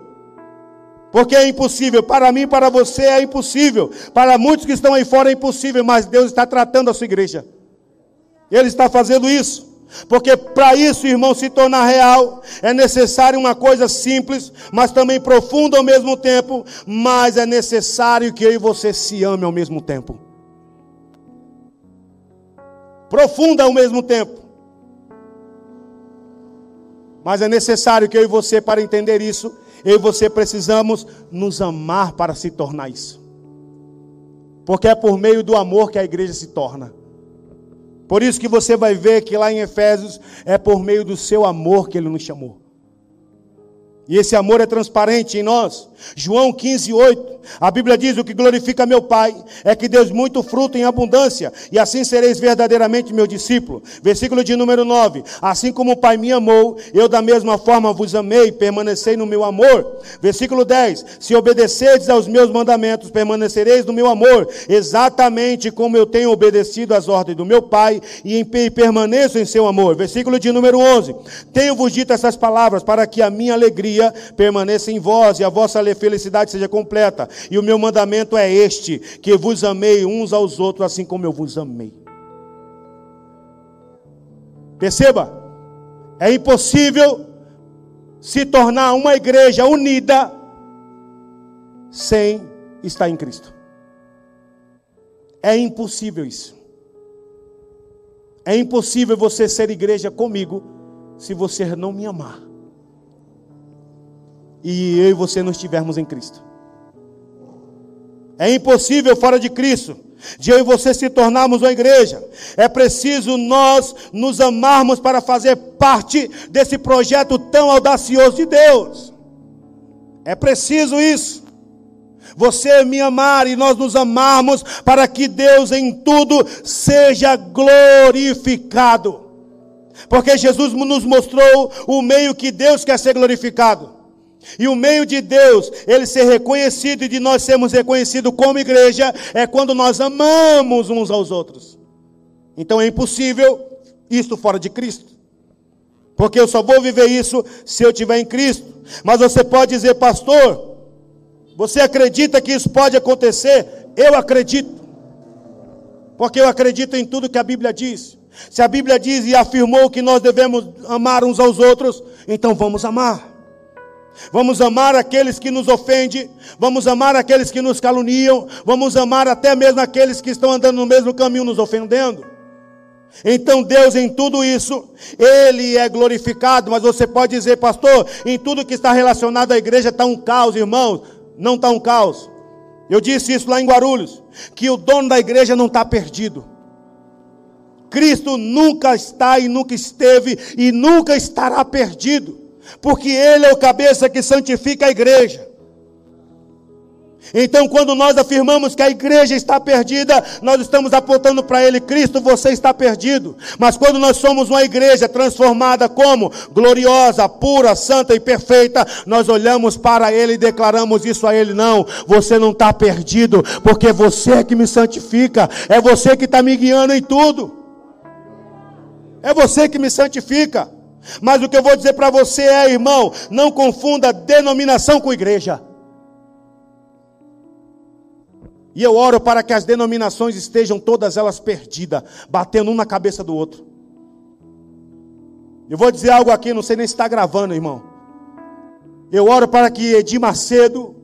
Porque é impossível. Para mim, para você é impossível. Para muitos que estão aí fora é impossível. Mas Deus está tratando a sua igreja. Ele está fazendo isso. Porque para isso, irmão, se tornar real, é necessário uma coisa simples, mas também profunda ao mesmo tempo, mas é necessário que eu e você se ame ao mesmo tempo. Profunda ao mesmo tempo. Mas é necessário que eu e você, para entender isso, eu e você precisamos nos amar para se tornar isso. Porque é por meio do amor que a igreja se torna. Por isso que você vai ver que lá em Efésios é por meio do seu amor que ele nos chamou. E esse amor é transparente em nós. João 15, 8. A Bíblia diz: O que glorifica meu Pai é que Deus muito fruto em abundância, e assim sereis verdadeiramente meu discípulo. Versículo de número 9. Assim como o Pai me amou, eu da mesma forma vos amei, permanecei no meu amor. Versículo 10. Se obedecerdes aos meus mandamentos, permanecereis no meu amor, exatamente como eu tenho obedecido às ordens do meu Pai e permaneço em seu amor. Versículo de número 11. Tenho-vos dito essas palavras para que a minha alegria permaneça em vós e a vossa felicidade seja completa. E o meu mandamento é este: que vos amei uns aos outros, assim como eu vos amei. Perceba, é impossível se tornar uma igreja unida sem estar em Cristo. É impossível isso. É impossível você ser igreja comigo se você não me amar e eu e você não estivermos em Cristo. É impossível fora de Cristo, de eu e você se tornarmos uma igreja. É preciso nós nos amarmos para fazer parte desse projeto tão audacioso de Deus. É preciso isso. Você me amar e nós nos amarmos para que Deus em tudo seja glorificado. Porque Jesus nos mostrou o meio que Deus quer ser glorificado. E o meio de Deus, ele ser reconhecido e de nós sermos reconhecidos como igreja, é quando nós amamos uns aos outros. Então é impossível isto fora de Cristo. Porque eu só vou viver isso se eu estiver em Cristo. Mas você pode dizer, pastor, você acredita que isso pode acontecer? Eu acredito. Porque eu acredito em tudo que a Bíblia diz. Se a Bíblia diz e afirmou que nós devemos amar uns aos outros, então vamos amar. Vamos amar aqueles que nos ofendem, vamos amar aqueles que nos caluniam, vamos amar até mesmo aqueles que estão andando no mesmo caminho nos ofendendo. Então Deus em tudo isso, Ele é glorificado, mas você pode dizer, pastor, em tudo que está relacionado à igreja está um caos, irmãos. Não está um caos. Eu disse isso lá em Guarulhos, que o dono da igreja não está perdido. Cristo nunca está e nunca esteve e nunca estará perdido porque Ele é o cabeça que santifica a igreja. Então, quando nós afirmamos que a igreja está perdida, nós estamos apontando para Ele, Cristo, você está perdido. Mas quando nós somos uma igreja transformada como gloriosa, pura, santa e perfeita, nós olhamos para Ele e declaramos isso a Ele: não, você não está perdido, porque você é que me santifica, é você que está me guiando em tudo, é você que me santifica. Mas o que eu vou dizer para você é, irmão, não confunda denominação com igreja. E eu oro para que as denominações estejam todas elas perdidas, batendo um na cabeça do outro. Eu vou dizer algo aqui, não sei nem se está gravando, irmão. Eu oro para que Edir Macedo,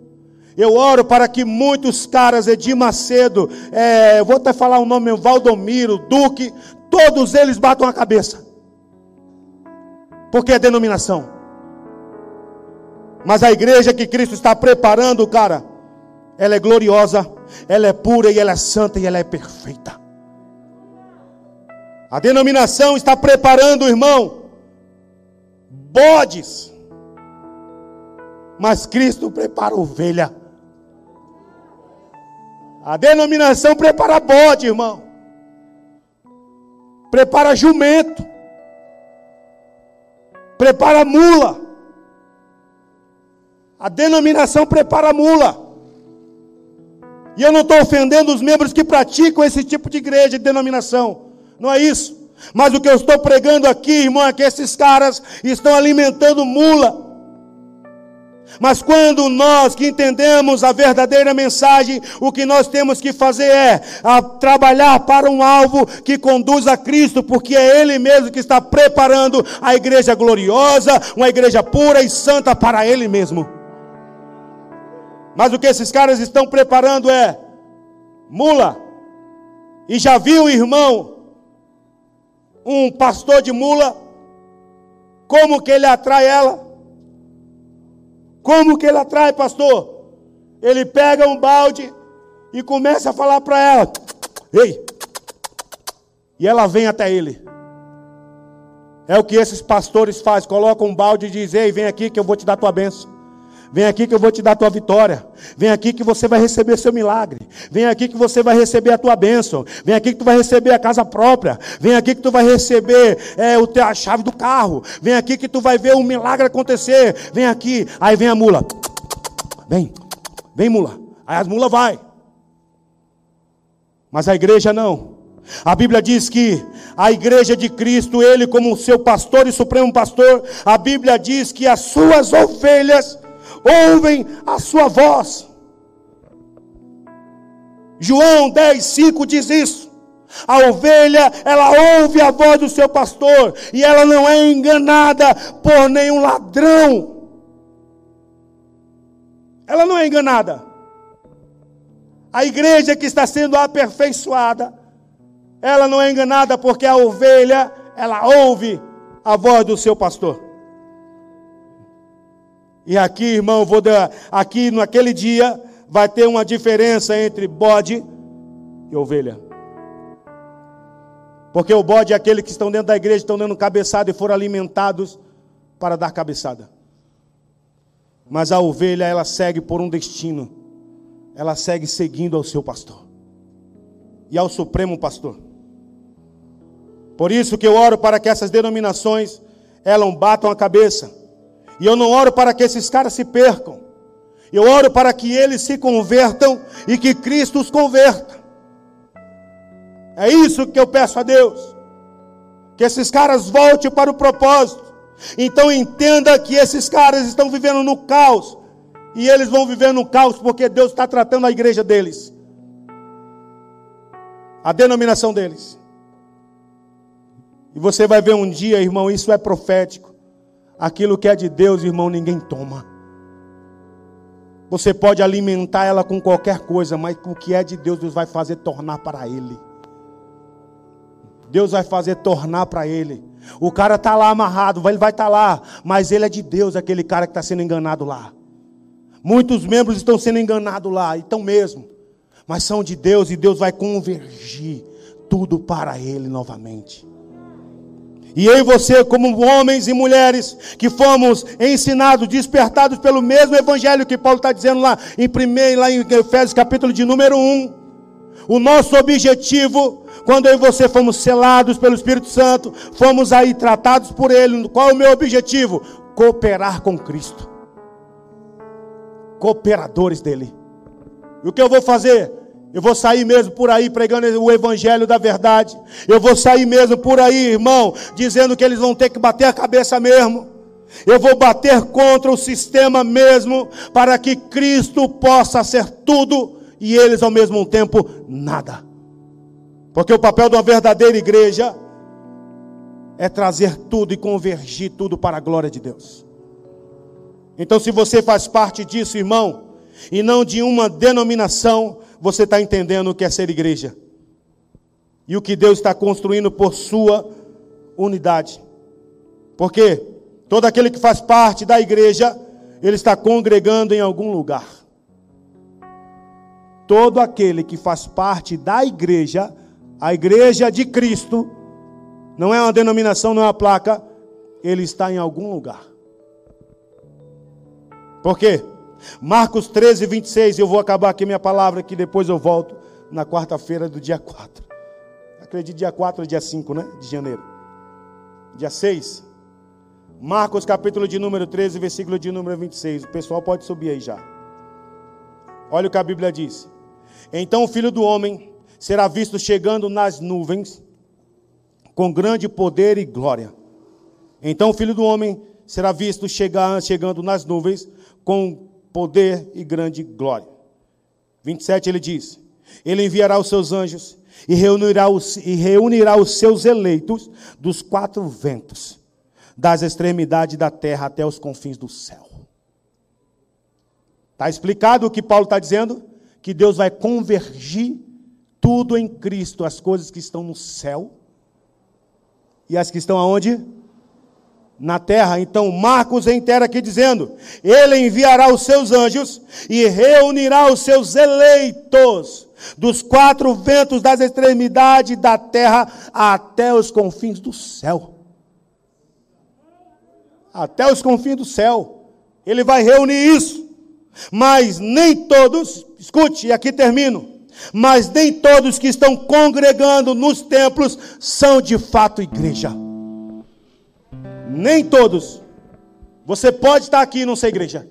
eu oro para que muitos caras, Edir Macedo, é, vou até falar o nome, Valdomiro, Duque, todos eles batam a cabeça. Porque é denominação. Mas a igreja que Cristo está preparando, cara, ela é gloriosa, ela é pura e ela é santa e ela é perfeita. A denominação está preparando, irmão, bodes. Mas Cristo prepara ovelha. A denominação prepara bode, irmão. Prepara jumento prepara mula. A denominação prepara mula. E eu não estou ofendendo os membros que praticam esse tipo de igreja, de denominação. Não é isso. Mas o que eu estou pregando aqui, irmão, é que esses caras estão alimentando mula. Mas quando nós que entendemos a verdadeira mensagem, o que nós temos que fazer é trabalhar para um alvo que conduz a Cristo, porque é Ele mesmo que está preparando a igreja gloriosa, uma igreja pura e santa para Ele mesmo. Mas o que esses caras estão preparando é mula. E já viu, irmão, um pastor de mula, como que ele atrai ela? Como que ele atrai, pastor? Ele pega um balde e começa a falar para ela: Ei! E ela vem até ele. É o que esses pastores fazem, colocam um balde e dizem, ei, vem aqui que eu vou te dar tua bênção. Vem aqui que eu vou te dar a tua vitória. Vem aqui que você vai receber seu milagre. Vem aqui que você vai receber a tua bênção. Vem aqui que tu vai receber a casa própria. Vem aqui que tu vai receber é, o, a chave do carro. Vem aqui que tu vai ver um milagre acontecer. Vem aqui. Aí vem a mula. Vem, vem mula. Aí as mula vai. Mas a igreja não. A Bíblia diz que a igreja de Cristo, ele como seu pastor e supremo pastor, a Bíblia diz que as suas ovelhas ouvem a sua voz. João 10, 5 diz isso. A ovelha, ela ouve a voz do seu pastor e ela não é enganada por nenhum ladrão. Ela não é enganada. A igreja que está sendo aperfeiçoada, ela não é enganada porque a ovelha, ela ouve a voz do seu pastor. E aqui, irmão, vou dar, aqui naquele dia vai ter uma diferença entre bode e ovelha. Porque o bode é aquele que estão dentro da igreja, estão dando cabeçada e foram alimentados para dar cabeçada. Mas a ovelha, ela segue por um destino. Ela segue seguindo ao seu pastor. E ao supremo pastor. Por isso que eu oro para que essas denominações, elas batam a cabeça e eu não oro para que esses caras se percam. Eu oro para que eles se convertam e que Cristo os converta. É isso que eu peço a Deus. Que esses caras voltem para o propósito. Então entenda que esses caras estão vivendo no caos. E eles vão viver no caos porque Deus está tratando a igreja deles. A denominação deles. E você vai ver um dia, irmão, isso é profético. Aquilo que é de Deus, irmão, ninguém toma. Você pode alimentar ela com qualquer coisa, mas o que é de Deus, Deus vai fazer tornar para Ele. Deus vai fazer tornar para Ele. O cara está lá amarrado, ele vai estar tá lá, mas ele é de Deus, aquele cara que está sendo enganado lá. Muitos membros estão sendo enganados lá, então mesmo, mas são de Deus e Deus vai convergir tudo para Ele novamente. E eu e você, como homens e mulheres que fomos ensinados, despertados pelo mesmo evangelho que Paulo está dizendo lá em primeiro, lá em Efésios capítulo de número 1. O nosso objetivo, quando eu e você fomos selados pelo Espírito Santo, fomos aí tratados por Ele. Qual é o meu objetivo? Cooperar com Cristo. Cooperadores dele. E o que eu vou fazer? Eu vou sair mesmo por aí pregando o evangelho da verdade. Eu vou sair mesmo por aí, irmão, dizendo que eles vão ter que bater a cabeça mesmo. Eu vou bater contra o sistema mesmo, para que Cristo possa ser tudo e eles ao mesmo tempo nada. Porque o papel de uma verdadeira igreja é trazer tudo e convergir tudo para a glória de Deus. Então, se você faz parte disso, irmão, e não de uma denominação, você está entendendo o que é ser igreja. E o que Deus está construindo por sua unidade. Porque todo aquele que faz parte da igreja, ele está congregando em algum lugar. Todo aquele que faz parte da igreja, a igreja de Cristo, não é uma denominação, não é uma placa, ele está em algum lugar. Por quê? Marcos 13, 26. Eu vou acabar aqui minha palavra, que depois eu volto na quarta-feira do dia 4. Acredito dia 4 ou dia 5, né? De janeiro. Dia 6. Marcos capítulo de número 13, versículo de número 26. O pessoal pode subir aí já. Olha o que a Bíblia diz. Então o filho do homem será visto chegando nas nuvens com grande poder e glória. Então o filho do homem será visto chegar, chegando nas nuvens com poder e grande glória. 27 ele diz: Ele enviará os seus anjos e reunirá os, e reunirá os seus eleitos dos quatro ventos, das extremidades da terra até os confins do céu. Está explicado o que Paulo está dizendo? Que Deus vai convergir tudo em Cristo, as coisas que estão no céu e as que estão aonde? Na terra. Então Marcos reitera aqui dizendo: Ele enviará os seus anjos e reunirá os seus eleitos dos quatro ventos das extremidades da terra até os confins do céu. até os confins do céu. Ele vai reunir isso. Mas nem todos, escute, e aqui termino. Mas nem todos que estão congregando nos templos são de fato igreja. Nem todos. Você pode estar aqui e não ser igreja.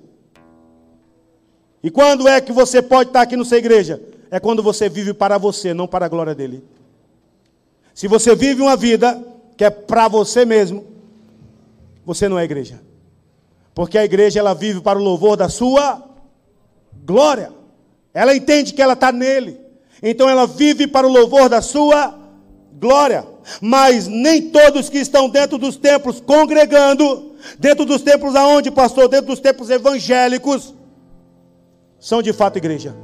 E quando é que você pode estar aqui e não ser igreja? É quando você vive para você, não para a glória dele. Se você vive uma vida que é para você mesmo, você não é igreja. Porque a igreja ela vive para o louvor da sua glória. Ela entende que ela está nele. Então ela vive para o louvor da sua glória. Mas nem todos que estão dentro dos templos congregando, dentro dos templos aonde, pastor? Dentro dos templos evangélicos, são de fato igreja.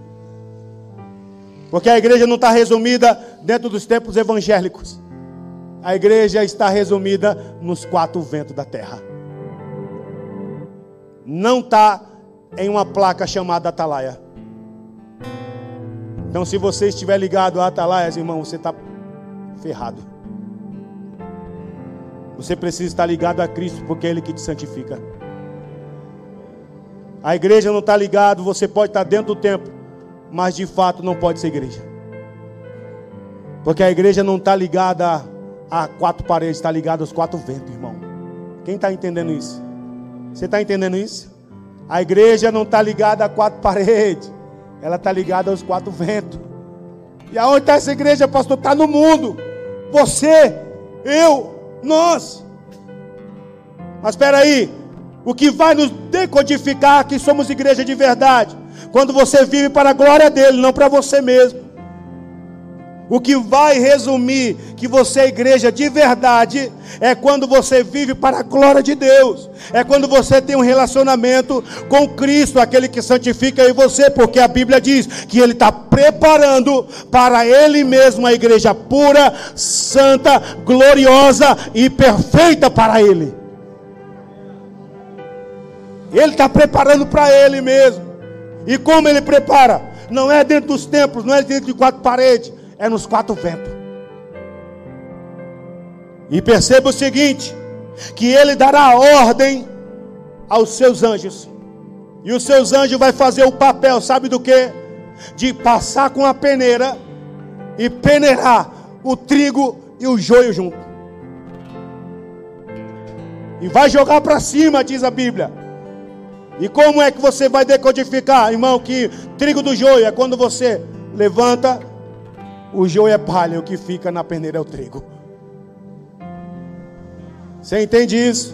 Porque a igreja não está resumida dentro dos templos evangélicos. A igreja está resumida nos quatro ventos da terra. Não está em uma placa chamada Atalaia. Então, se você estiver ligado a Atalaias, irmão, você está ferrado. Você precisa estar ligado a Cristo, porque é Ele que te santifica. A igreja não está ligado, você pode estar dentro do templo mas de fato não pode ser igreja. Porque a igreja não está ligada a, quatro paredes, está ligada aos quatro ventos, irmão. Quem está entendendo isso? Você está entendendo isso? A igreja não está ligada a quatro paredes, ela está ligada aos quatro ventos. E aonde está essa igreja, pastor? Está no mundo. Você, eu, nós. Mas espera aí, o que vai nos decodificar que somos igreja de verdade quando você vive para a glória dele, não para você mesmo. O que vai resumir que você é igreja de verdade é quando você vive para a glória de Deus. É quando você tem um relacionamento com Cristo, aquele que santifica em você, porque a Bíblia diz que Ele está preparando para Ele mesmo a igreja pura, santa, gloriosa e perfeita para Ele. Ele está preparando para Ele mesmo. E como ele prepara? Não é dentro dos templos, não é dentro de quatro paredes, é nos quatro ventos. E perceba o seguinte: que ele dará ordem aos seus anjos. E os seus anjos vai fazer o papel, sabe do que? De passar com a peneira e peneirar o trigo e o joio junto. E vai jogar para cima, diz a Bíblia. E como é que você vai decodificar, irmão, que trigo do joio é quando você levanta, o joio é palha, o que fica na peneira é o trigo. Você entende isso?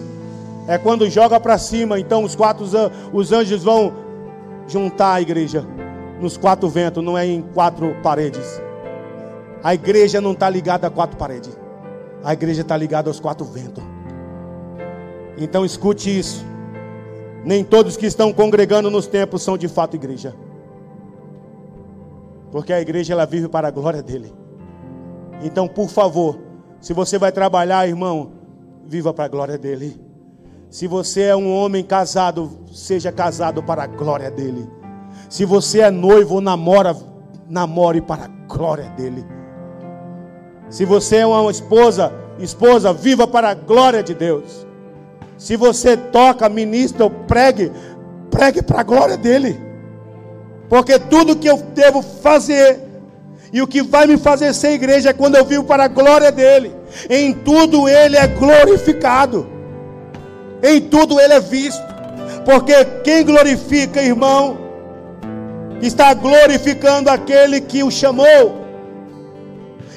É quando joga para cima, então os quatro os anjos vão juntar a igreja nos quatro ventos, não é em quatro paredes. A igreja não está ligada a quatro paredes. A igreja está ligada aos quatro ventos. Então escute isso. Nem todos que estão congregando nos templos são de fato igreja. Porque a igreja ela vive para a glória dele. Então, por favor, se você vai trabalhar, irmão, viva para a glória dele. Se você é um homem casado, seja casado para a glória dele. Se você é noivo ou namora, namore para a glória dele. Se você é uma esposa, esposa, viva para a glória de Deus. Se você toca, ministra ou pregue, pregue para a glória dele. Porque tudo que eu devo fazer e o que vai me fazer ser igreja é quando eu vivo para a glória dele. Em tudo ele é glorificado. Em tudo ele é visto. Porque quem glorifica, irmão, está glorificando aquele que o chamou.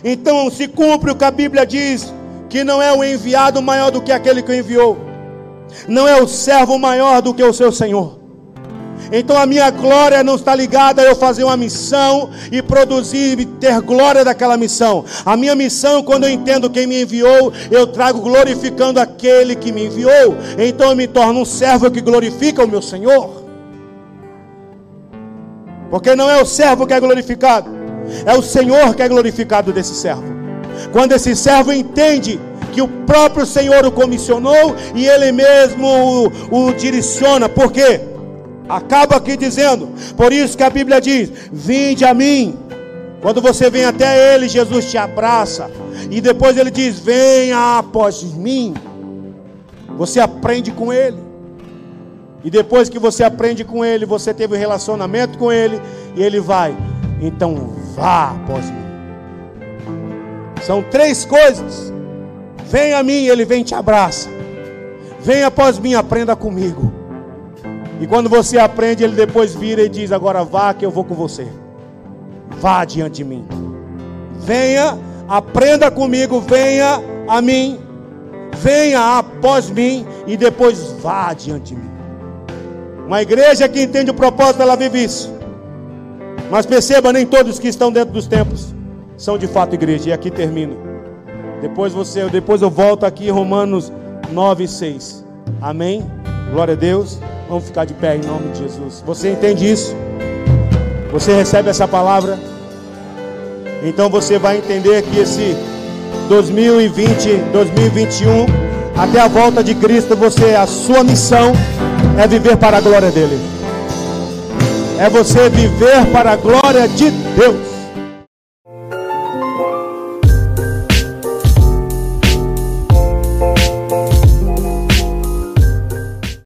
Então se cumpre o que a Bíblia diz, que não é o enviado maior do que aquele que o enviou. Não é o servo maior do que o seu Senhor. Então a minha glória não está ligada a eu fazer uma missão e produzir e ter glória daquela missão. A minha missão, quando eu entendo quem me enviou, eu trago glorificando aquele que me enviou. Então eu me torno um servo que glorifica o meu Senhor. Porque não é o servo que é glorificado, é o Senhor que é glorificado desse servo. Quando esse servo entende que o próprio Senhor o comissionou e ele mesmo o, o direciona. Por quê? Acaba aqui dizendo, por isso que a Bíblia diz: Vinde a mim. Quando você vem até Ele, Jesus te abraça. E depois ele diz: Venha após mim. Você aprende com ele. E depois que você aprende com ele, você teve um relacionamento com ele, e ele vai. Então vá após mim. São três coisas. Vem a mim, ele vem e te abraça. Vem após mim, aprenda comigo. E quando você aprende, ele depois vira e diz: Agora vá que eu vou com você. Vá diante de mim. Venha, aprenda comigo, venha a mim. Venha após mim e depois vá diante de mim. Uma igreja que entende o propósito, ela vive isso. Mas perceba, nem todos que estão dentro dos templos são de fato igreja. E aqui termino. Depois você, depois eu volto aqui Romanos 9 e 6. Amém. Glória a Deus. Vamos ficar de pé em nome de Jesus. Você entende isso? Você recebe essa palavra? Então você vai entender que esse 2020, 2021, até a volta de Cristo, você a sua missão é viver para a glória dele. É você viver para a glória de Deus.